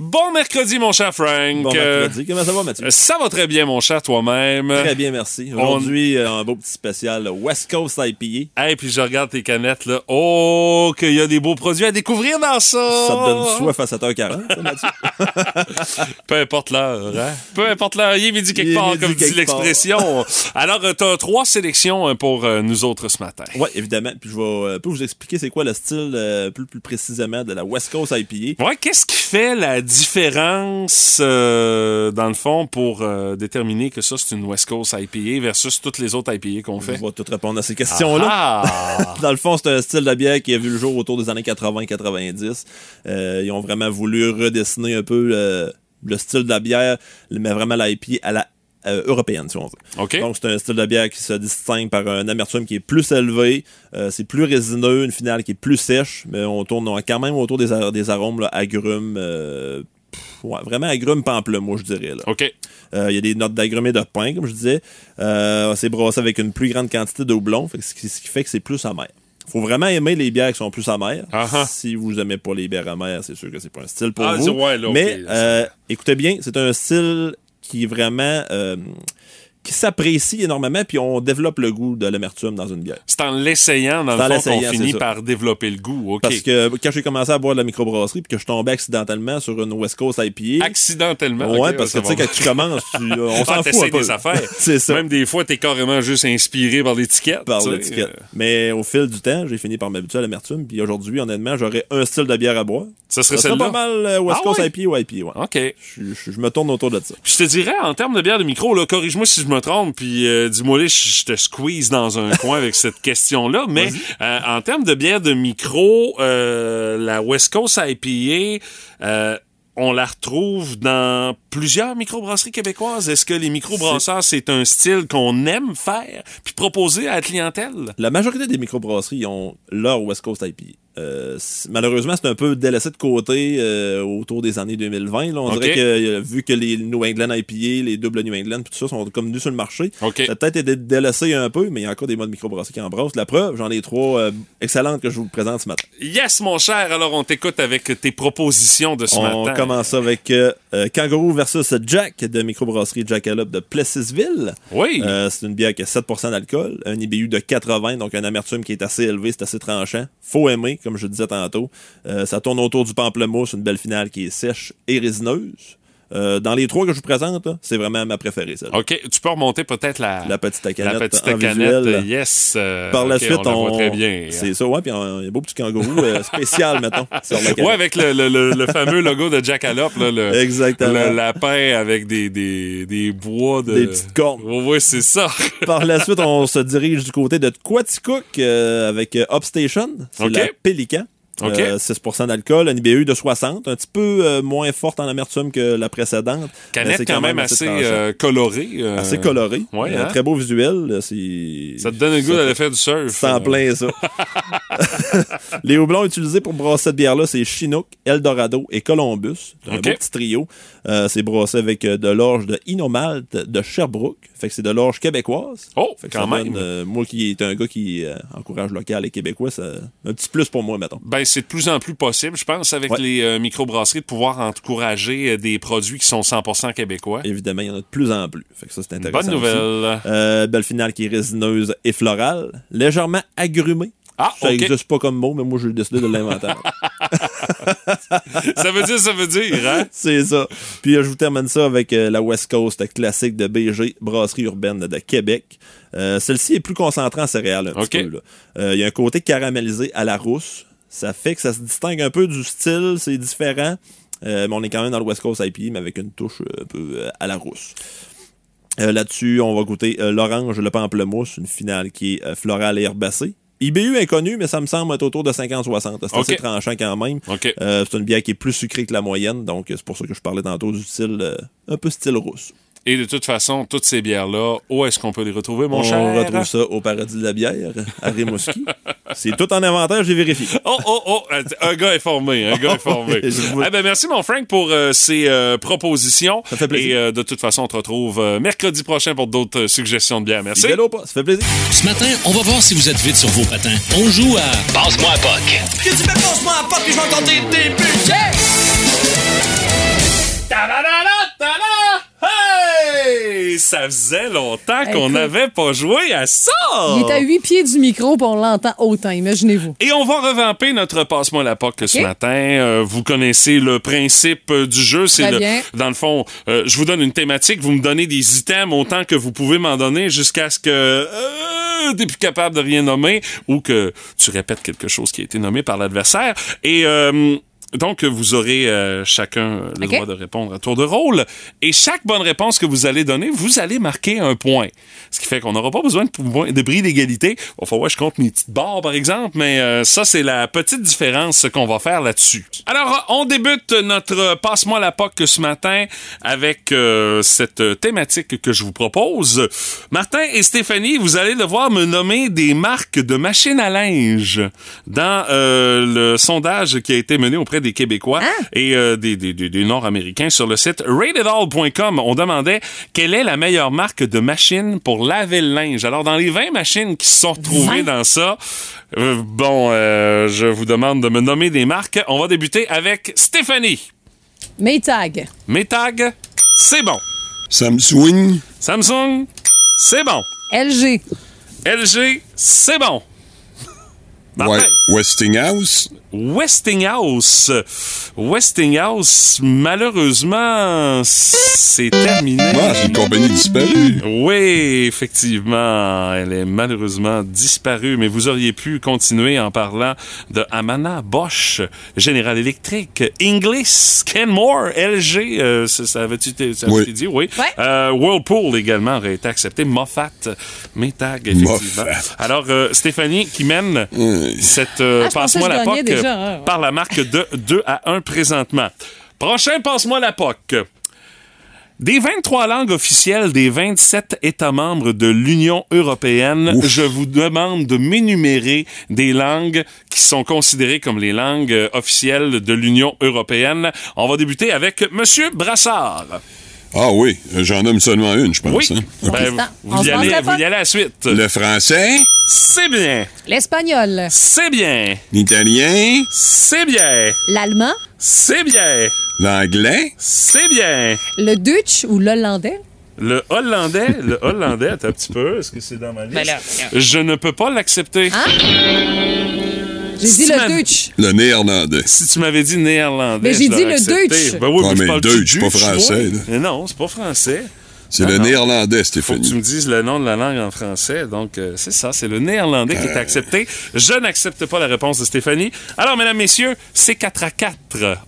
Bon mercredi, mon cher Frank. Bon Euh, mercredi. Comment ça va, Mathieu? euh, ça va très bien, mon cher, toi-même. Très bien, merci. Aujourd'hui, euh, un beau petit spécial West Coast IPA. Hey, puis je regarde tes canettes, là. Oh, qu'il y a des beaux produits à découvrir dans ça! Ça te donne soif à 7h40, ça, Mathieu? Peu importe l'heure, hein? Peu importe l'heure, il est midi quelque part, midi comme dit quelque part. l'expression. Alors, t'as trois sélections pour nous autres ce matin. Oui, évidemment. Puis je vais vous expliquer c'est quoi le style euh, plus, plus précisément de la West Coast IPA. Ouais, qu'est-ce qui fait la différence, euh, dans le fond, pour euh, déterminer que ça, c'est une West Coast IPA versus toutes les autres IPA qu'on fait? Je vais tout répondre à ces questions-là. Ah! Dans le fond, c'est un style de bière qui a vu le jour autour des années 80-90. Euh, ils ont vraiment voulu redessiner un peu le, le style de la bière, mais vraiment l'IPA à la euh, européenne, si on veut. Donc, c'est un style de bière qui se distingue par un amertume qui est plus élevé, euh, c'est plus résineux, une finale qui est plus sèche, mais on tourne quand même autour des, ar- des arômes là, agrumes, euh, pff, ouais, vraiment agrumes pamplemousse, je dirais. Il y a des notes d'agrumé de pain, comme je disais. C'est brassé avec une plus grande quantité de houblon, fait ce, qui, ce qui fait que c'est plus amer. faut vraiment aimer les bières qui sont plus amères. Si vous aimez pas les bières amères, c'est sûr que c'est pas un style pour Ah, vous. ouais, là. Mais euh, écoutez bien, c'est un style qui est vraiment euh, qui s'apprécie énormément, puis on développe le goût de l'amertume dans une bière. C'est en l'essayant, dans le fond, qu'on finit par développer le goût. OK. Parce que quand j'ai commencé à boire de la microbrasserie puis que je tombais accidentellement sur une West Coast IPA. Accidentellement. Ouais, parce que tu sais, quand tu commences, tu- on Ah, s'en fout un peu. des affaires. c'est ça. Même des fois, t'es carrément juste inspiré par l'étiquette. par l'étiquette. Mais au fil du temps, j'ai fini par m'habituer à l'amertume. Puis aujourd'hui, honnêtement, j'aurais un style de bière à boire. Ça serait Ça celle-là? pas mal euh, West Ah Coast ouais? IPA ou IPA, ouais. OK. Je, je- je me tourne autour de ça. Puis je te dirais, en termes de bière de micro, là, corrige-moi si je me trompe, puis euh, dis-moi, je te squeeze dans un coin avec cette question-là, mais euh, en termes de bière de micro, euh, la West Coast IPA, euh, on la retrouve dans plusieurs microbrasseries québécoises. Est-ce que les microbrasseurs, c'est un style qu'on aime faire, puis proposer à la clientèle? La majorité des microbrasseries ont leur West Coast IPA. Euh, malheureusement, c'est un peu délaissé de côté euh, autour des années 2020. là. On dirait que euh, vu que les New England IPA, les doubles New England, tout ça sont comme venus sur le marché, ça a peut-être été délaissé un peu, mais il y a encore des modes microbrassés qui embrassent. La preuve, j'en ai trois euh, excellentes que je vous présente ce matin. Yes, mon cher. Alors, on t'écoute avec tes propositions de ce On matin. commence avec Kangaroo versus Jack de microbrasserie Jackalope de Plessisville. Oui. C'est une bière qui a 7% d'alcool, un IBU de 80, donc un amertume qui est assez élevé, c'est assez tranchant. Faut aimer, comme je disais tantôt. Euh, ça tourne autour du pamplemousse, une belle finale qui est sèche et résineuse. Euh, dans les trois que je vous présente, là, c'est vraiment ma préférée, celle OK, tu peux remonter peut-être la, La petite canette la petite en canette, visuel. yes. euh, Par la suite, on, la voit très bien. C'est ça, ouais, puis il y a un beau petit kangourou euh, spécial, mettons. sur la canette. Ouais, avec le, le, le, le fameux logo de Jackalope, là, le, Exactement. le lapin avec des, des, des bois de... Des petites cornes. Oui, ouais, c'est ça. Par la suite, on se dirige du côté de Quaticook euh, avec Upstation. C'est OK. la Pélican. OK. Euh, 6% d'alcool, un IBU de 60, un petit peu euh, moins forte en amertume que la précédente. Canette c'est quand même assez euh, colorée. euh, assez colorée. Ouais, Euh, hein? Très beau visuel. Ça te donne le goût d'aller faire du surf. C'est en euh. plein ça. Les houblons utilisés pour brasser cette bière-là, c'est Chinook, Eldorado et Columbus. C'est un beau petit trio. Euh, c'est brassé avec euh, de l'orge de Inomalt de Sherbrooke. Fait que c'est de l'orge québécoise. Oh, Fait que quand même. donne, euh, moi qui est un gars qui euh, encourage local et québécois, un petit plus pour moi, mettons. Ben, c'est de plus en plus possible, je pense, avec Ouais. les euh, microbrasseries, de pouvoir encourager euh, des produits qui sont 100% québécois. Évidemment, il y en a de plus en plus. Fait que ça, c'est intéressant. Bonne nouvelle. Euh, belle finale qui est résineuse et florale. Légèrement agrumée. Ah, ça n'existe pas comme mot, mais moi, j'ai décidé de l'inventer. ça veut dire, ça veut dire, hein? C'est ça. Puis euh, je vous termine ça avec euh, la West Coast classique de BG, brasserie urbaine de Québec. Euh, Celle-ci est plus concentrée en céréales un petit peu. Euh, Il y a un côté caramélisé à la rousse. Ça fait que ça se distingue un peu du style, c'est différent. Euh, mais on est quand même dans le West Coast IPA, mais avec une touche euh, un peu euh, à la rousse. Euh, Là-dessus, on va goûter euh, l'orange, le pamplemousse, une finale qui est euh, florale et herbacée. IBU inconnu, mais ça me semble être autour de 50-60. C'est assez tranchant quand même. C'est une bière qui est plus sucrée que la moyenne, donc c'est pour ça que je parlais tantôt du style un peu style rousse. Et de toute façon, toutes ces bières-là, où est-ce qu'on peut les retrouver, mon On cher? retrouve ça au Paradis de la bière, à Rimouski. c'est tout en inventaire, j'ai vérifié. Oh, oh, oh, un gars informé, un gars informé. Je vous- Eh ben, merci, mon Frank, pour euh, ces euh, propositions. Ça fait plaisir. Et euh, de toute façon, on te retrouve euh, mercredi prochain pour d'autres euh, suggestions de bières. Merci. Pas, ça fait plaisir. Ce matin, on va voir si vous êtes vite sur vos patins. On joue à Passe-moi à POC. Que tu me passes-moi un pop que je vais compter des budgets! Ta-da! Ça faisait longtemps qu'on n'avait pas joué à ça! Il est à huit pieds du micro, puis on l'entend autant, imaginez-vous. Et on va revamper notre passe-moi la POC ce matin. Euh, vous connaissez le principe euh, du jeu. C'est le, dans le fond, euh, je vous donne une thématique, vous me donnez des items autant que vous pouvez m'en donner jusqu'à ce que euh, t'es plus capable de rien nommer ou que tu répètes quelque chose qui a été nommé par l'adversaire. Et euh, donc, vous aurez euh, chacun le droit de répondre à tour de rôle. Et chaque bonne réponse que vous allez donner, vous allez marquer un point. Ce qui fait qu'on n'aura pas besoin de, de bris d'égalité. Il va falloir que je compte mes petites barres, par exemple, mais euh, ça, c'est la petite différence qu'on va faire là-dessus. Alors, on débute notre Passe-moi la POC ce matin avec euh, cette thématique que je vous propose. Martin et Stéphanie, vous allez devoir me nommer des marques de machines à linge dans le sondage qui a été mené auprès des Québécois et euh, des, des, des- des Nord-Américains sur le site ratedall.com. On demandait quelle est la meilleure marque de machine pour laver le linge. Alors, dans les 20 machines qui se sont retrouvées dans ça, euh, bon, euh, je vous demande de me nommer des marques. On va débuter avec Stéphanie. Maytag. Metag, c'est bon. Samsung, Samsung, c'est bon. LG. LG, c'est bon. Westinghouse, Westinghouse. Westinghouse, malheureusement, c'est terminé. Ah, c'est une compagnie disparue. Oui, effectivement, elle est malheureusement disparue, mais vous auriez pu continuer en parlant de Amana, Bosch, General Electric, Inglis, Kenmore, LG, euh, ça, ça avait-tu Oui. été dit? Oui. Ouais. Euh, Whirlpool également aurait été accepté, Moffat, Metag, effectivement. Moffat. Alors, euh, Stéphanie qui mène cette euh, Ah, pensais Passe-moi la POC déjà, hein, ouais. par la marque de 2 à 1 présentement. Prochain Passe-moi la POC. Des 23 langues officielles des 27 États membres de l'Union européenne, je vous demande de m'énumérer des langues qui sont considérées comme les langues euh, officielles de l'Union européenne. On va débuter avec Monsieur Brassard. Ah oui, j'en nomme seulement une, je pense. Oui. hein. Ben, On vous, y allez, la vous y pote. allez à la suite. Le français, C'est bien. L'espagnol? C'est bien. l'italien, C'est bien. L'allemand? C'est bien. l'anglais, C'est bien. Le Dutch ou l'hollandais? Le hollandais, le hollandais, attends un petit peu, est-ce que c'est dans ma liste? Ben là, Je ne peux pas l'accepter. J'ai dit Si tu le Dutch. le néerlandais. Si tu m'avais dit néerlandais, Mais j'ai dit le accepté. Deutsch. Ben oui, Ouais, mais je mais parle Deutsch, c'est pas Deutsch, français. Mais non, c'est pas français. C'est Ah le non. néerlandais, Faut que tu Stéphanie. me dises le nom de la langue en français. Donc, euh, c'est ça, c'est le néerlandais qui est accepté. Je n'accepte pas la réponse de Stéphanie. Alors, mesdames, messieurs, c'est 4 à 4.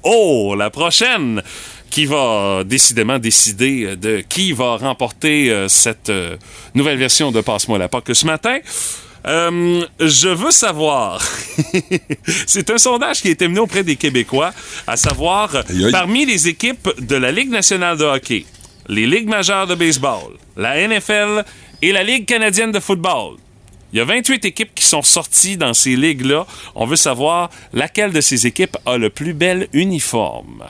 Oh, la prochaine qui va décidément décider euh, de qui va remporter euh, cette euh, nouvelle version de Passe-moi la POC ce matin. Euh, je veux savoir. C'est un sondage qui a été mené auprès des Québécois, à savoir Aïe, aïe. parmi les équipes de la Ligue nationale de hockey, les ligues majeures de baseball, la NFL et la Ligue canadienne de football. Il y a 28 équipes qui sont sorties dans ces ligues-là. On veut savoir laquelle de ces équipes a le plus bel uniforme.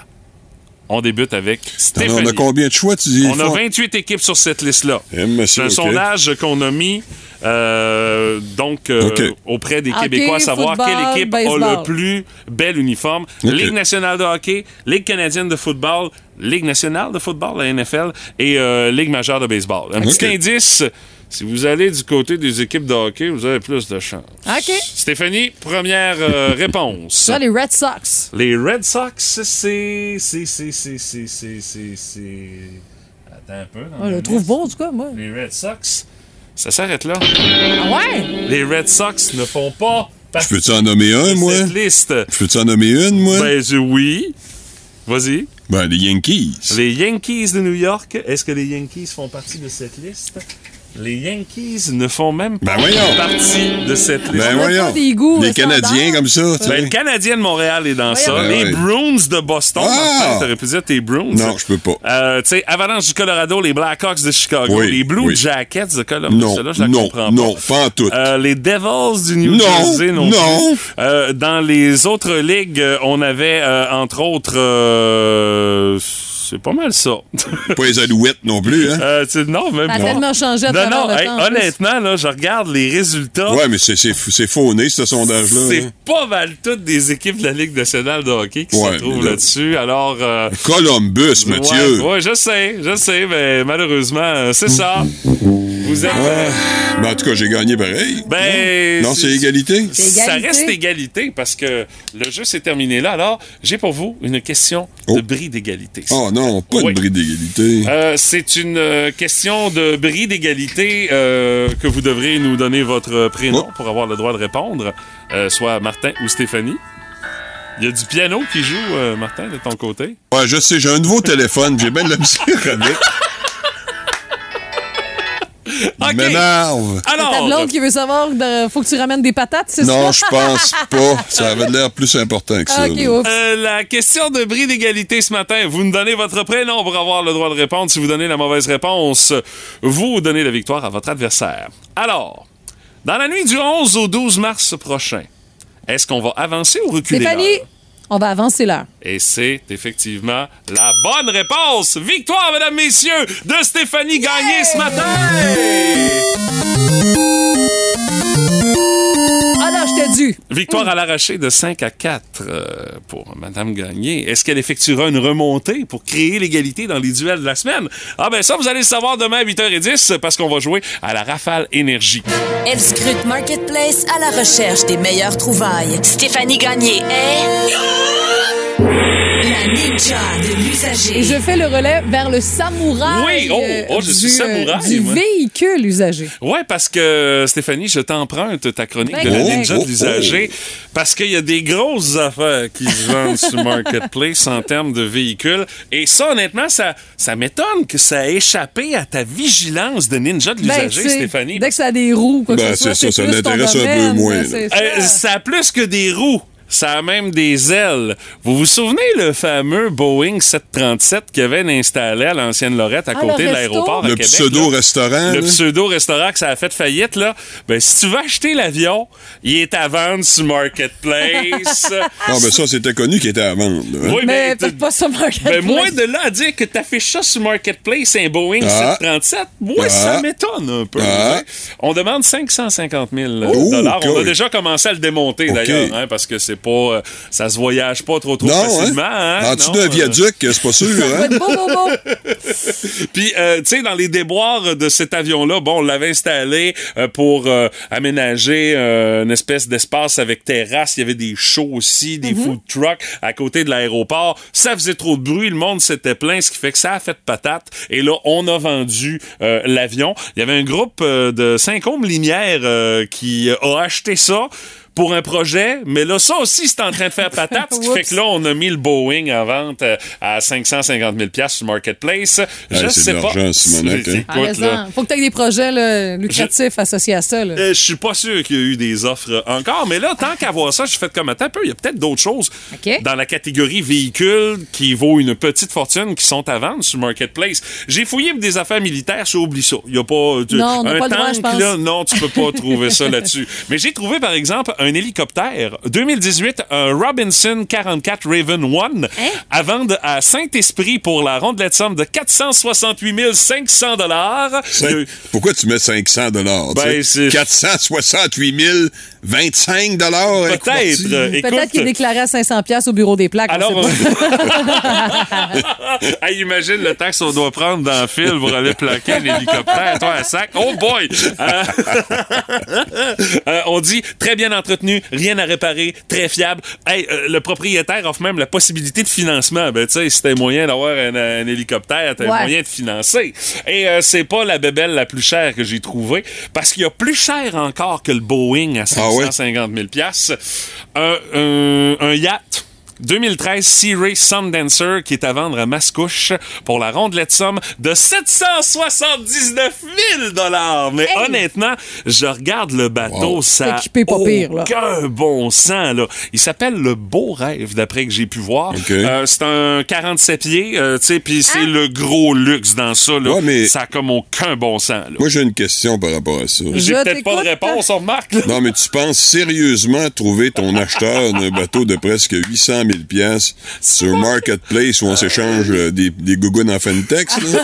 On débute avec Stéphanie. on a combien de choix, tu dis? On a Fort? 28 équipes sur cette liste-là. Eh, C'est un sondage qu'on a mis euh, donc euh, auprès des Hockey, Québécois à savoir football, quelle équipe a le plus bel uniforme. Ligue nationale de hockey, Ligue canadienne de football, Ligue nationale de football, la NFL, et euh, Ligue majeure de baseball. Un petit indice, si vous allez du côté des équipes de hockey, vous avez plus de chance. OK. Stéphanie, première euh, réponse. Ça, les Red Sox. Les Red Sox, c'est. C'est. C'est. C'est. C'est. C'est. C'est. c'est- c'est- Attends un peu. dans Ouais, ma je le trouve bon, en tout cas, moi. Les Red Sox, ça s'arrête là. Ah ouais? Les Red Sox ne font pas Je partie peux-tu en nommer un, de moi? cette liste. Je peux-tu en nommer une, moi? Ben, je- oui. Vas-y. Ben, les Yankees. Les Yankees de New York, est-ce que les Yankees font partie de cette liste? Les Yankees ne font même pas Ben voyons. partie de cette liste. Ben On a voyons. pas des goûts, les. Canadiens comme ça, tu Ben, sais. le Canadien de Montréal est dans ça. Ben les ouais. Bruins de Boston. Ah! T'aurais pu dire tes Bruins. Non, je peux pas. Euh, tu sais, Avalanche du Colorado, les Blackhawks de Chicago, Oui, les Blue oui. Jackets de Columbus. Non, Celle-là, je la non, comprends non, pas. pas en tout. Euh, les Devils du New Non, Jersey non, non. plus. Euh, dans les autres ligues, euh, on avait euh, entre autres, euh, c'est pas mal ça. Pas les Alouettes non plus, hein? Euh, non, même pas. tellement changé à Non, non, le hey, temps, en plus. honnêtement, là, je regarde les résultats. Ouais, mais c'est- c'est c'est fauné, ce sondage-là. C'est hein? pas mal toutes des équipes de la Ligue nationale de hockey qui Ouais, se trouvent là- là-dessus. Alors, euh, Columbus, Mathieu. Ouais, ouais, je sais, je sais, mais malheureusement, euh, c'est ça. Vous êtes. euh, Ah, ben, en tout cas, j'ai gagné pareil. Ben, Non, c'est égalité. Ça reste égalité parce que le jeu s'est terminé là. Alors, j'ai pour vous une question de bris d'égalité. Oh non, pas Oui. de bris d'égalité. Euh, c'est une euh, question de bris d'égalité euh, que vous devrez nous donner votre prénom Oh. pour avoir le droit de répondre, soit Martin ou Stéphanie. Il y a du piano qui joue, Martin, de ton côté? Ouais, je sais, j'ai un nouveau téléphone, j'ai bien de la misère avec. OK. M'énerve. C'est ta blonde qui veut savoir, de- faut que tu ramènes des patates, c'est ça? Non, je pense pas. Ça avait l'air plus important que ça. Euh, la question de bris d'égalité ce matin, vous nous donnez votre prénom pour avoir le droit de répondre. Si vous donnez la mauvaise réponse, vous donnez la victoire à votre adversaire. Alors, dans la nuit du 11 au 12 mars prochain, est-ce qu'on va avancer ou reculer Stéphanie? On va avancer l'heure. Et c'est effectivement la bonne réponse. Victoire, mesdames, messieurs, de Stéphanie Gagné ce matin. Victoire à l'arraché de 5 à 4 euh, pour Madame Gagné. Est-ce qu'elle effectuera une remontée pour créer l'égalité dans les duels de la semaine? Ah ben ça, vous allez le savoir demain à 8h10 parce qu'on va jouer à la Rafale Énergie. Elle scrute Marketplace à la recherche des meilleures trouvailles. Stéphanie Gagné est... Ninja de Et l'usager. je fais le relais vers le samouraï. Oui, oh, euh, oh, je suis du, euh, samouraï, Du moi. véhicule usagé. Ouais, parce que Stéphanie, je t'emprunte ta chronique Ben de la correct. Ninja Oh, de l'usager parce qu'il y a des grosses affaires qui se vendent sur Marketplace en termes de véhicules. Et ça, honnêtement, ça, ça m'étonne que ça ait échappé à ta vigilance de Ninja de Ben, l'usager, Stéphanie. Dès que ça a des roues, quoi que Ben, ce soit, c'est ça, ça plus ton l'intéresse un peu moins, c'est Euh, ça a plus que des roues. Ça a même des ailes. Vous vous souvenez le fameux Boeing 737 qu'il avait installé à l'ancienne Lorette à Ah, côté de l'aéroport Le pseudo-restaurant, Le pseudo-restaurant que ça a fait faillite, là. Ben, si tu veux acheter l'avion, il est à vendre sur Marketplace. Ah, ben ça, c'était connu qu'il était à vendre. hein? Oui, Mais mais peut-être pas sur Marketplace. ben, moi, de là à dire que t'affiches ça sur Marketplace, un Boeing Ah. 737, moi, Ah. ça m'étonne un peu. Ah. On demande 550 000 Oh, dollars. On a déjà commencé à le démonter, d'ailleurs, hein, parce que c'est pas, euh, ça se voyage pas trop trop Non, facilement. hein? hein, En dessous non, d'un euh, viaduc, c'est pas sûr, hein? Beau, beau, beau. Puis, euh, tu sais, dans les déboires de cet avion-là, bon, on l'avait installé euh, pour euh, aménager euh, une espèce d'espace avec terrasse. Il y avait des shows aussi, des food trucks à côté de l'aéroport. Ça faisait trop de bruit, le monde s'était plaint, ce qui fait que ça a fait patate. Et là, on a vendu euh, l'avion. Il y avait un groupe euh, de Saint-Côme-Limière euh, qui a acheté ça pour un projet, mais là, ça aussi, c'est en train de faire patate, ce qui fait que là, on a mis le Boeing en vente euh, à 550 000 sur Marketplace. Je c'est sais pas. Simonette, hein. Écoute, là, Faut que tu aies des projets là, lucratifs associés à ça. Là. euh, je suis pas sûr qu'il y a eu des offres encore, mais là, tant qu'à voir ça, je fais comme attends un peu, il y a peut-être d'autres choses dans la catégorie véhicules qui vaut une petite fortune qui sont à vendre sur Marketplace. J'ai fouillé des affaires militaires, ça oublie ça. Il y a pas tu- Non, on un pas le droit, tank je là, non, tu peux pas trouver ça là-dessus. Mais j'ai trouvé par exemple un hélicoptère 2018 un Robinson 44 Raven 1 Hein? à vendre à Saint-Esprit pour la rondelette somme de 468 500 dollars. Pourquoi tu mets 500 dollars? Ben, c'est- 468 000, 25 dollars. Peut-être. euh, écoute, Peut-être qu'il est déclaré à 500 pièces au bureau des plaques. on Alors, sait pas. hey, imagine le temps qu'on doit prendre dans le fil pour aller plaquer un hélicoptère, toi, un sac. Oh boy! Euh, euh, on dit très bien entretenu, rien à réparer, très fiable. Hey, euh, le propriétaire offre même la possibilité de financement. Ben, tu sais, si t'as moyen d'avoir un, un hélicoptère, t'as Ouais. moyen de financer. Et euh, c'est pas la bébelle la plus chère que j'ai trouvée, parce qu'il y a plus cher encore que le Boeing à Ah ouais? 550 000 un, un, un yacht 2013 Sea Ray Sundancer qui est à vendre à Mascouche pour la rondelette somme de 779 000 dollars. Mais honnêtement, je regarde le bateau, Wow. ça C'est équipé pas pire, là. aucun bon sens là. Il s'appelle le Beau Rêve d'après que j'ai pu voir. Euh, c'est un 47 pieds, euh, tu sais, puis Ah. c'est le gros luxe dans ça là. Ouais, mais- Ça a comme aucun bon sens. là. Moi, j'ai une question par rapport à ça. J'ai peut-être pas de réponse, on remarque. là. Non, mais tu penses sérieusement trouver ton acheteur d'un bateau de presque 800 000 pièces sur Marketplace où on s'échange euh, des, des gougounes en Fentex, là?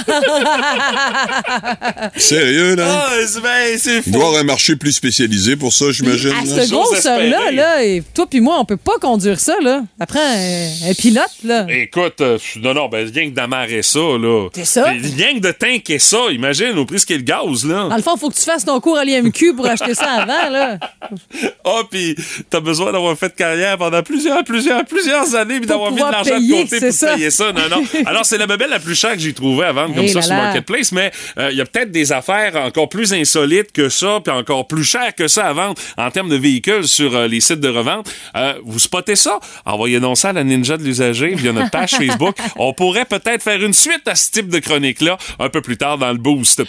Sérieux, là? Ah, c'est ben, c'est Il doit y avoir un marché plus spécialisé pour ça, j'imagine. À là. cette J'ose grosseur-là, espérer. là, et toi puis moi, on peut pas conduire ça. là. Après, un, un pilote, là. Écoute, euh, non, non, ben, rien que d'amarrer ça, là. C'est ça? Rien que de tanker ça, imagine, au prix ce qu'est le gaz, là. Dans le fond, il faut que tu fasses ton cours à l'IMQ pour acheter ça avant. là. Ah, puis t'as besoin d'avoir fait carrière pendant plusieurs, plusieurs, plusieurs années, puis d'avoir mis de l'argent de côté pour ça. payer ça. Non, non. Alors, c'est la bebelle la plus chère que j'ai trouvée à vendre comme Hey ça là sur. Marketplace, mais euh, il y a peut-être des affaires encore plus insolites que ça, puis encore plus chères que ça à vendre en termes de véhicules sur euh, les sites de revente. Euh, vous spottez ça? Envoyez donc ça à la Ninja de l'usager via notre page Facebook. On pourrait peut-être faire une suite à ce type de chronique-là un peu plus tard dans le boost.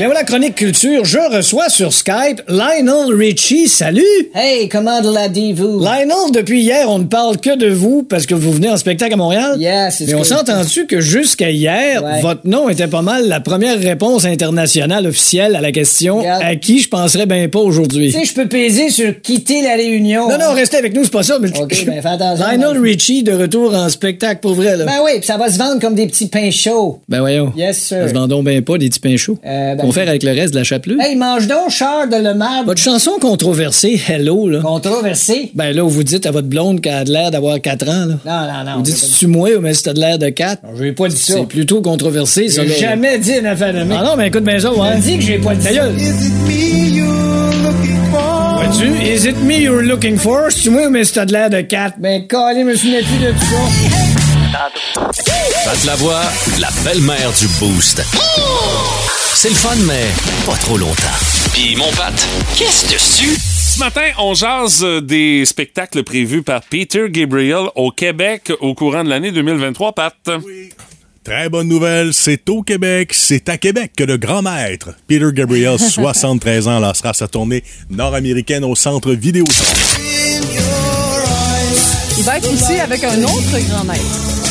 Ben voilà, Chronique Culture, je reçois sur Skype Lionel Richie. Salut! Hey, comment l'avez-vous? Lionel, depuis hier, on ne parle que de vous parce que vous venez en spectacle à Montréal. Yes, it's Mais on s'est entendu que jusqu'à hier, Ouais. votre nom était pas mal la première réponse internationale officielle à la question Regarde. à qui je penserais bien pas aujourd'hui? Tu sais, je peux peser sur quitter la réunion. Non, non, restez avec nous, c'est pas ça. Mais OK, ben, fais attention. Lionel Richie de retour en spectacle pour vrai, là. Ben oui, puis ça va se vendre comme des petits pains chauds. Ben voyons. Yes, sir. Ça se vendons bien pas des petits pains chauds. Euh, ben- On faire avec le reste de la chapelure. Hey, mange donc, Charles de Le Marbre. Votre chanson controversée, Hello, là. Controversé. Ben là, où vous dites à votre blonde qu'elle a de l'air d'avoir 4 ans, là. Non, non, non. Vous dites, tu moi ou mais si t'as de l'air de 4? Je n'ai pas dit ça. C'est plutôt controversé, ça. J'ai jamais dit une affaire de Ah non, mais écoute bien ça, ouais. Je dis que j'ai pas dit ça. Vois-tu? Is it me you're looking for? C'est moi ou mais si t'as de l'air de 4? Ben, calé, me souviens plus de tout ça. Pat la voix, la belle-mère du Boost. C'est le fun, mais pas trop longtemps. Puis mon Pat, qu'est-ce dessus? Ce matin, on jase euh, des spectacles prévus par Peter Gabriel au Québec au courant de l'année 2023, Pat. Oui. Très bonne nouvelle, c'est au Québec, c'est à Québec que le grand maître Peter Gabriel, 73 ans, lancera sa tournée nord-américaine au centre vidéo. Il va être aussi avec un autre grand maître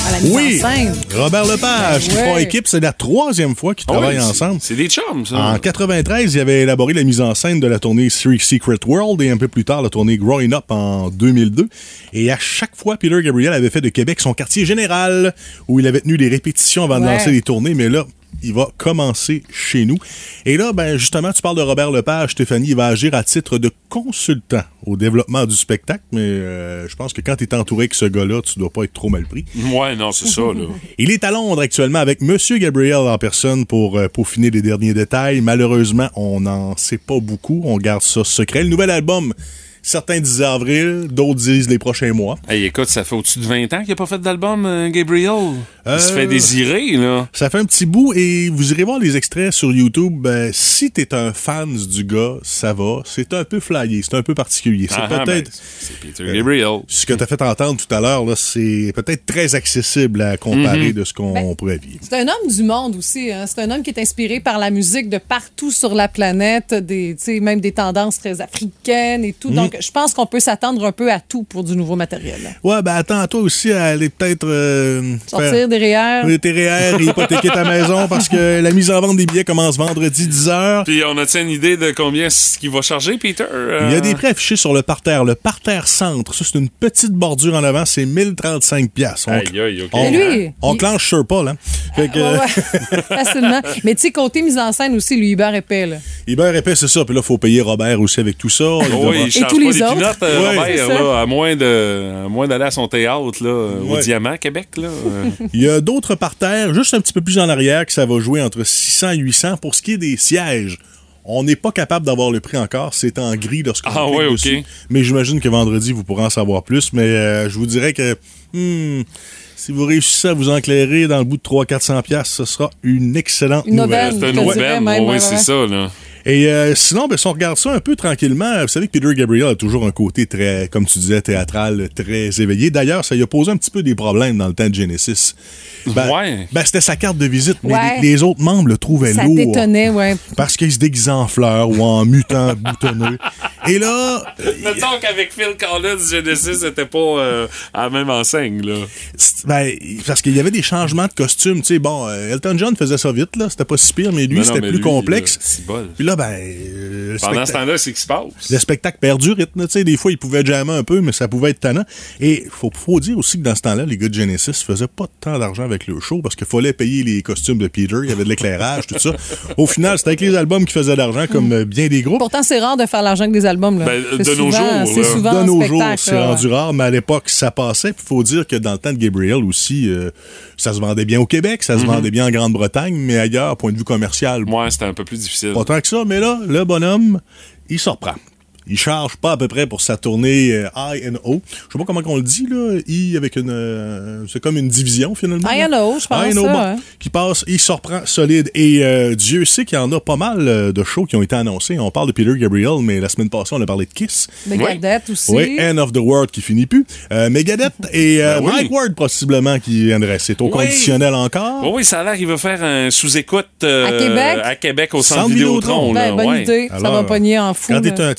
à la mise Oui, en scène. Robert Lepage, qui font équipe, c'est la troisième fois qu'ils Ah travaillent oui, ensemble. C'est des chums, ça. En 93, il avait élaboré la mise en scène de la tournée Three Secret World et un peu plus tard la tournée Growing Up en 2002. Et à chaque fois, Peter Gabriel avait fait de Québec son quartier général où il avait tenu des répétitions avant de lancer les tournées. Mais là, il va commencer chez nous. Et là, ben justement, tu parles de Robert Lepage, Stéphanie, il va agir à titre de consultant au développement du spectacle. Mais euh, je pense que quand tu es entouré avec ce gars-là, tu dois pas être trop mal pris. Ouais, non, c'est ça, là. Il est à Londres actuellement avec Monsieur Gabriel en personne pour euh, peaufiner les derniers détails. Malheureusement, on n'en sait pas beaucoup. On garde ça secret. Le nouvel album, certains disent avril, d'autres disent les prochains mois. Hey, écoute, ça fait au-dessus de 20 ans qu'il n'a pas fait d'album, euh, Gabriel. Il se Euh, fait désirer, là. Ça fait un petit bout et vous irez voir les extraits sur YouTube. Ben, si t'es un fan du gars, ça va. C'est un peu flyé, c'est un peu particulier. C'est Ah, ah, peut-être... ben, c'est Peter Gabriel. Ce que t'as fait entendre tout à l'heure, là, c'est peut-être très accessible à comparer Mhm. de ce qu'on Ben, pourrait vivre. C'est un homme du monde aussi. hein. C'est un homme qui est inspiré par la musique de partout sur la planète, des, tu sais, même des tendances très africaines et tout. Mm. Donc, je pense qu'on peut s'attendre un peu à tout pour du nouveau matériel. là. Ouais, ben attends, toi aussi à aller peut-être... euh, Sortir faire- des Oui, tes REER et hypothéquer ta maison parce que la mise en vente des billets commence vendredi 10h. Puis on a-tu une idée de combien ce qu'il va charger, Peter? Euh, Il y a des prix affichés sur le parterre. Le parterre centre, ça, c'est une petite bordure en avant, c'est 1035 pièces. On, Aïe, aïe, on, Mais lui, on il- clenche sur Paul, hein. Fait que, Ouais, ouais. Facilement. Mais tu sais, côté mise en scène aussi, lui, Hubert épais. Là. Hubert épais, c'est ça. Puis là, il faut payer Robert aussi avec tout ça. Il devra- il charge tous pas les autres. pinottes, euh, Ouais, Robert, là, à moins de, à moins d'aller à son théâtre, là, au Ouais. Diamant, Québec, là. Il y a d'autres parterres, juste un petit peu plus en arrière, que ça va jouer entre 600 et 800. Pour ce qui est des sièges, on n'est pas capable d'avoir le prix encore. C'est en gris lorsqu'on Ah ouais, ok. dessus. Mais j'imagine que vendredi, vous pourrez en savoir plus. Mais euh, je vous dirais que hmm, si vous réussissez à vous enclairer dans le bout de 300-400 pièces, ce sera une excellente Une nouvelle. C'est je un te dirais aubaine, même, oui, c'est ça, là. Et euh, sinon, ben, si on regarde ça un peu tranquillement, vous savez que Peter Gabriel a toujours un côté très, comme tu disais, théâtral, très éveillé. D'ailleurs, ça lui a posé un petit peu des problèmes dans le temps de Genesis. Ben, Ouais. ben, c'était sa carte de visite, mais Ouais. les, les autres membres le trouvaient Ça lourd. t'étonnait, ouais. Parce qu'il se déguisait en fleurs ou en mutant boutonneux. Et là, Mettons qu'avec Phil Collins, Genesis n'était pas euh, à la même enseigne, là. ben, parce qu'il y avait des changements de costume. Tu sais, bon, euh, Elton John faisait ça vite, là. C'était pas si pire, mais lui, c'était plus lui, complexe. là, c'est bol. Puis là, ben, euh, le Pendant ce temps-là, c'est qui se passe? Le spectacle perd du rythme. Tu sais, des fois, ils pouvaient jammer un peu, mais ça pouvait être tannant. Et faut, faut dire aussi que dans ce temps-là, les gars de Genesis faisaient pas tant d'argent avec le show parce qu'il fallait payer les costumes de Peter, il y avait de l'éclairage, tout ça. Au final, c'était avec les albums qui faisaient de l'argent, comme euh, bien des groupes. Pourtant, c'est rare de faire l'argent avec des albums. Là. Ben, C'est de nos souvent- jours, C'est là. souvent de nos jours, c'est rendu rare, mais à l'époque, ça passait. Il faut dire que dans le temps de Gabriel aussi, euh, ça se vendait bien au Québec, ça se vendait bien en Grande-Bretagne, mais ailleurs, point de vue commercial, Moi, c'était un peu plus difficile. pas tant que ça. Mais là, le bonhomme, il se reprend. Il charge pas à peu près pour sa tournée euh, I and O. Je sais pas comment on le dit, là. I avec une. euh, c'est comme une division, finalement. I and O, je pense I and O, ça, bon, ouais. Qui passe, il se reprend solide. Et euh, Dieu sait qu'il y en a pas mal euh, de shows qui ont été annoncés. On parle de Peter Gabriel, mais la semaine passée, on a parlé de Kiss. Megadeth aussi. Oui, End of the World qui finit plus. Euh, Megadeth et euh, Ben oui. Mike Ward possiblement qui viendrait. C'est au Oui. conditionnel encore. Oui, ça a l'air qu'il va faire un sous-écoute euh, À Québec? à Québec au centre, Vidéotron. Ben, bonne ouais. idée. ça Alors, va pogner en fou. Quand t'es un,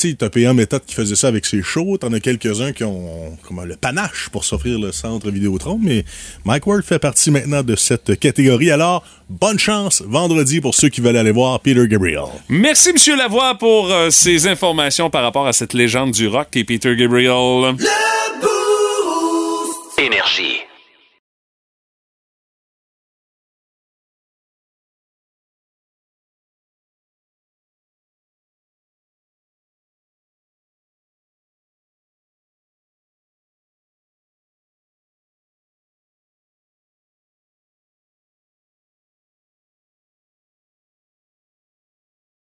en méthode qui faisait ça avec ses shows, t'en as quelques-uns qui ont comment, le panache pour s'offrir le centre Vidéotron, mais Mike Ward fait partie maintenant de cette catégorie. Alors, bonne chance vendredi pour ceux qui veulent aller voir Peter Gabriel. Merci, Monsieur Lavoie, pour euh, ces informations par rapport à cette légende du rock et Peter Gabriel. Énergie.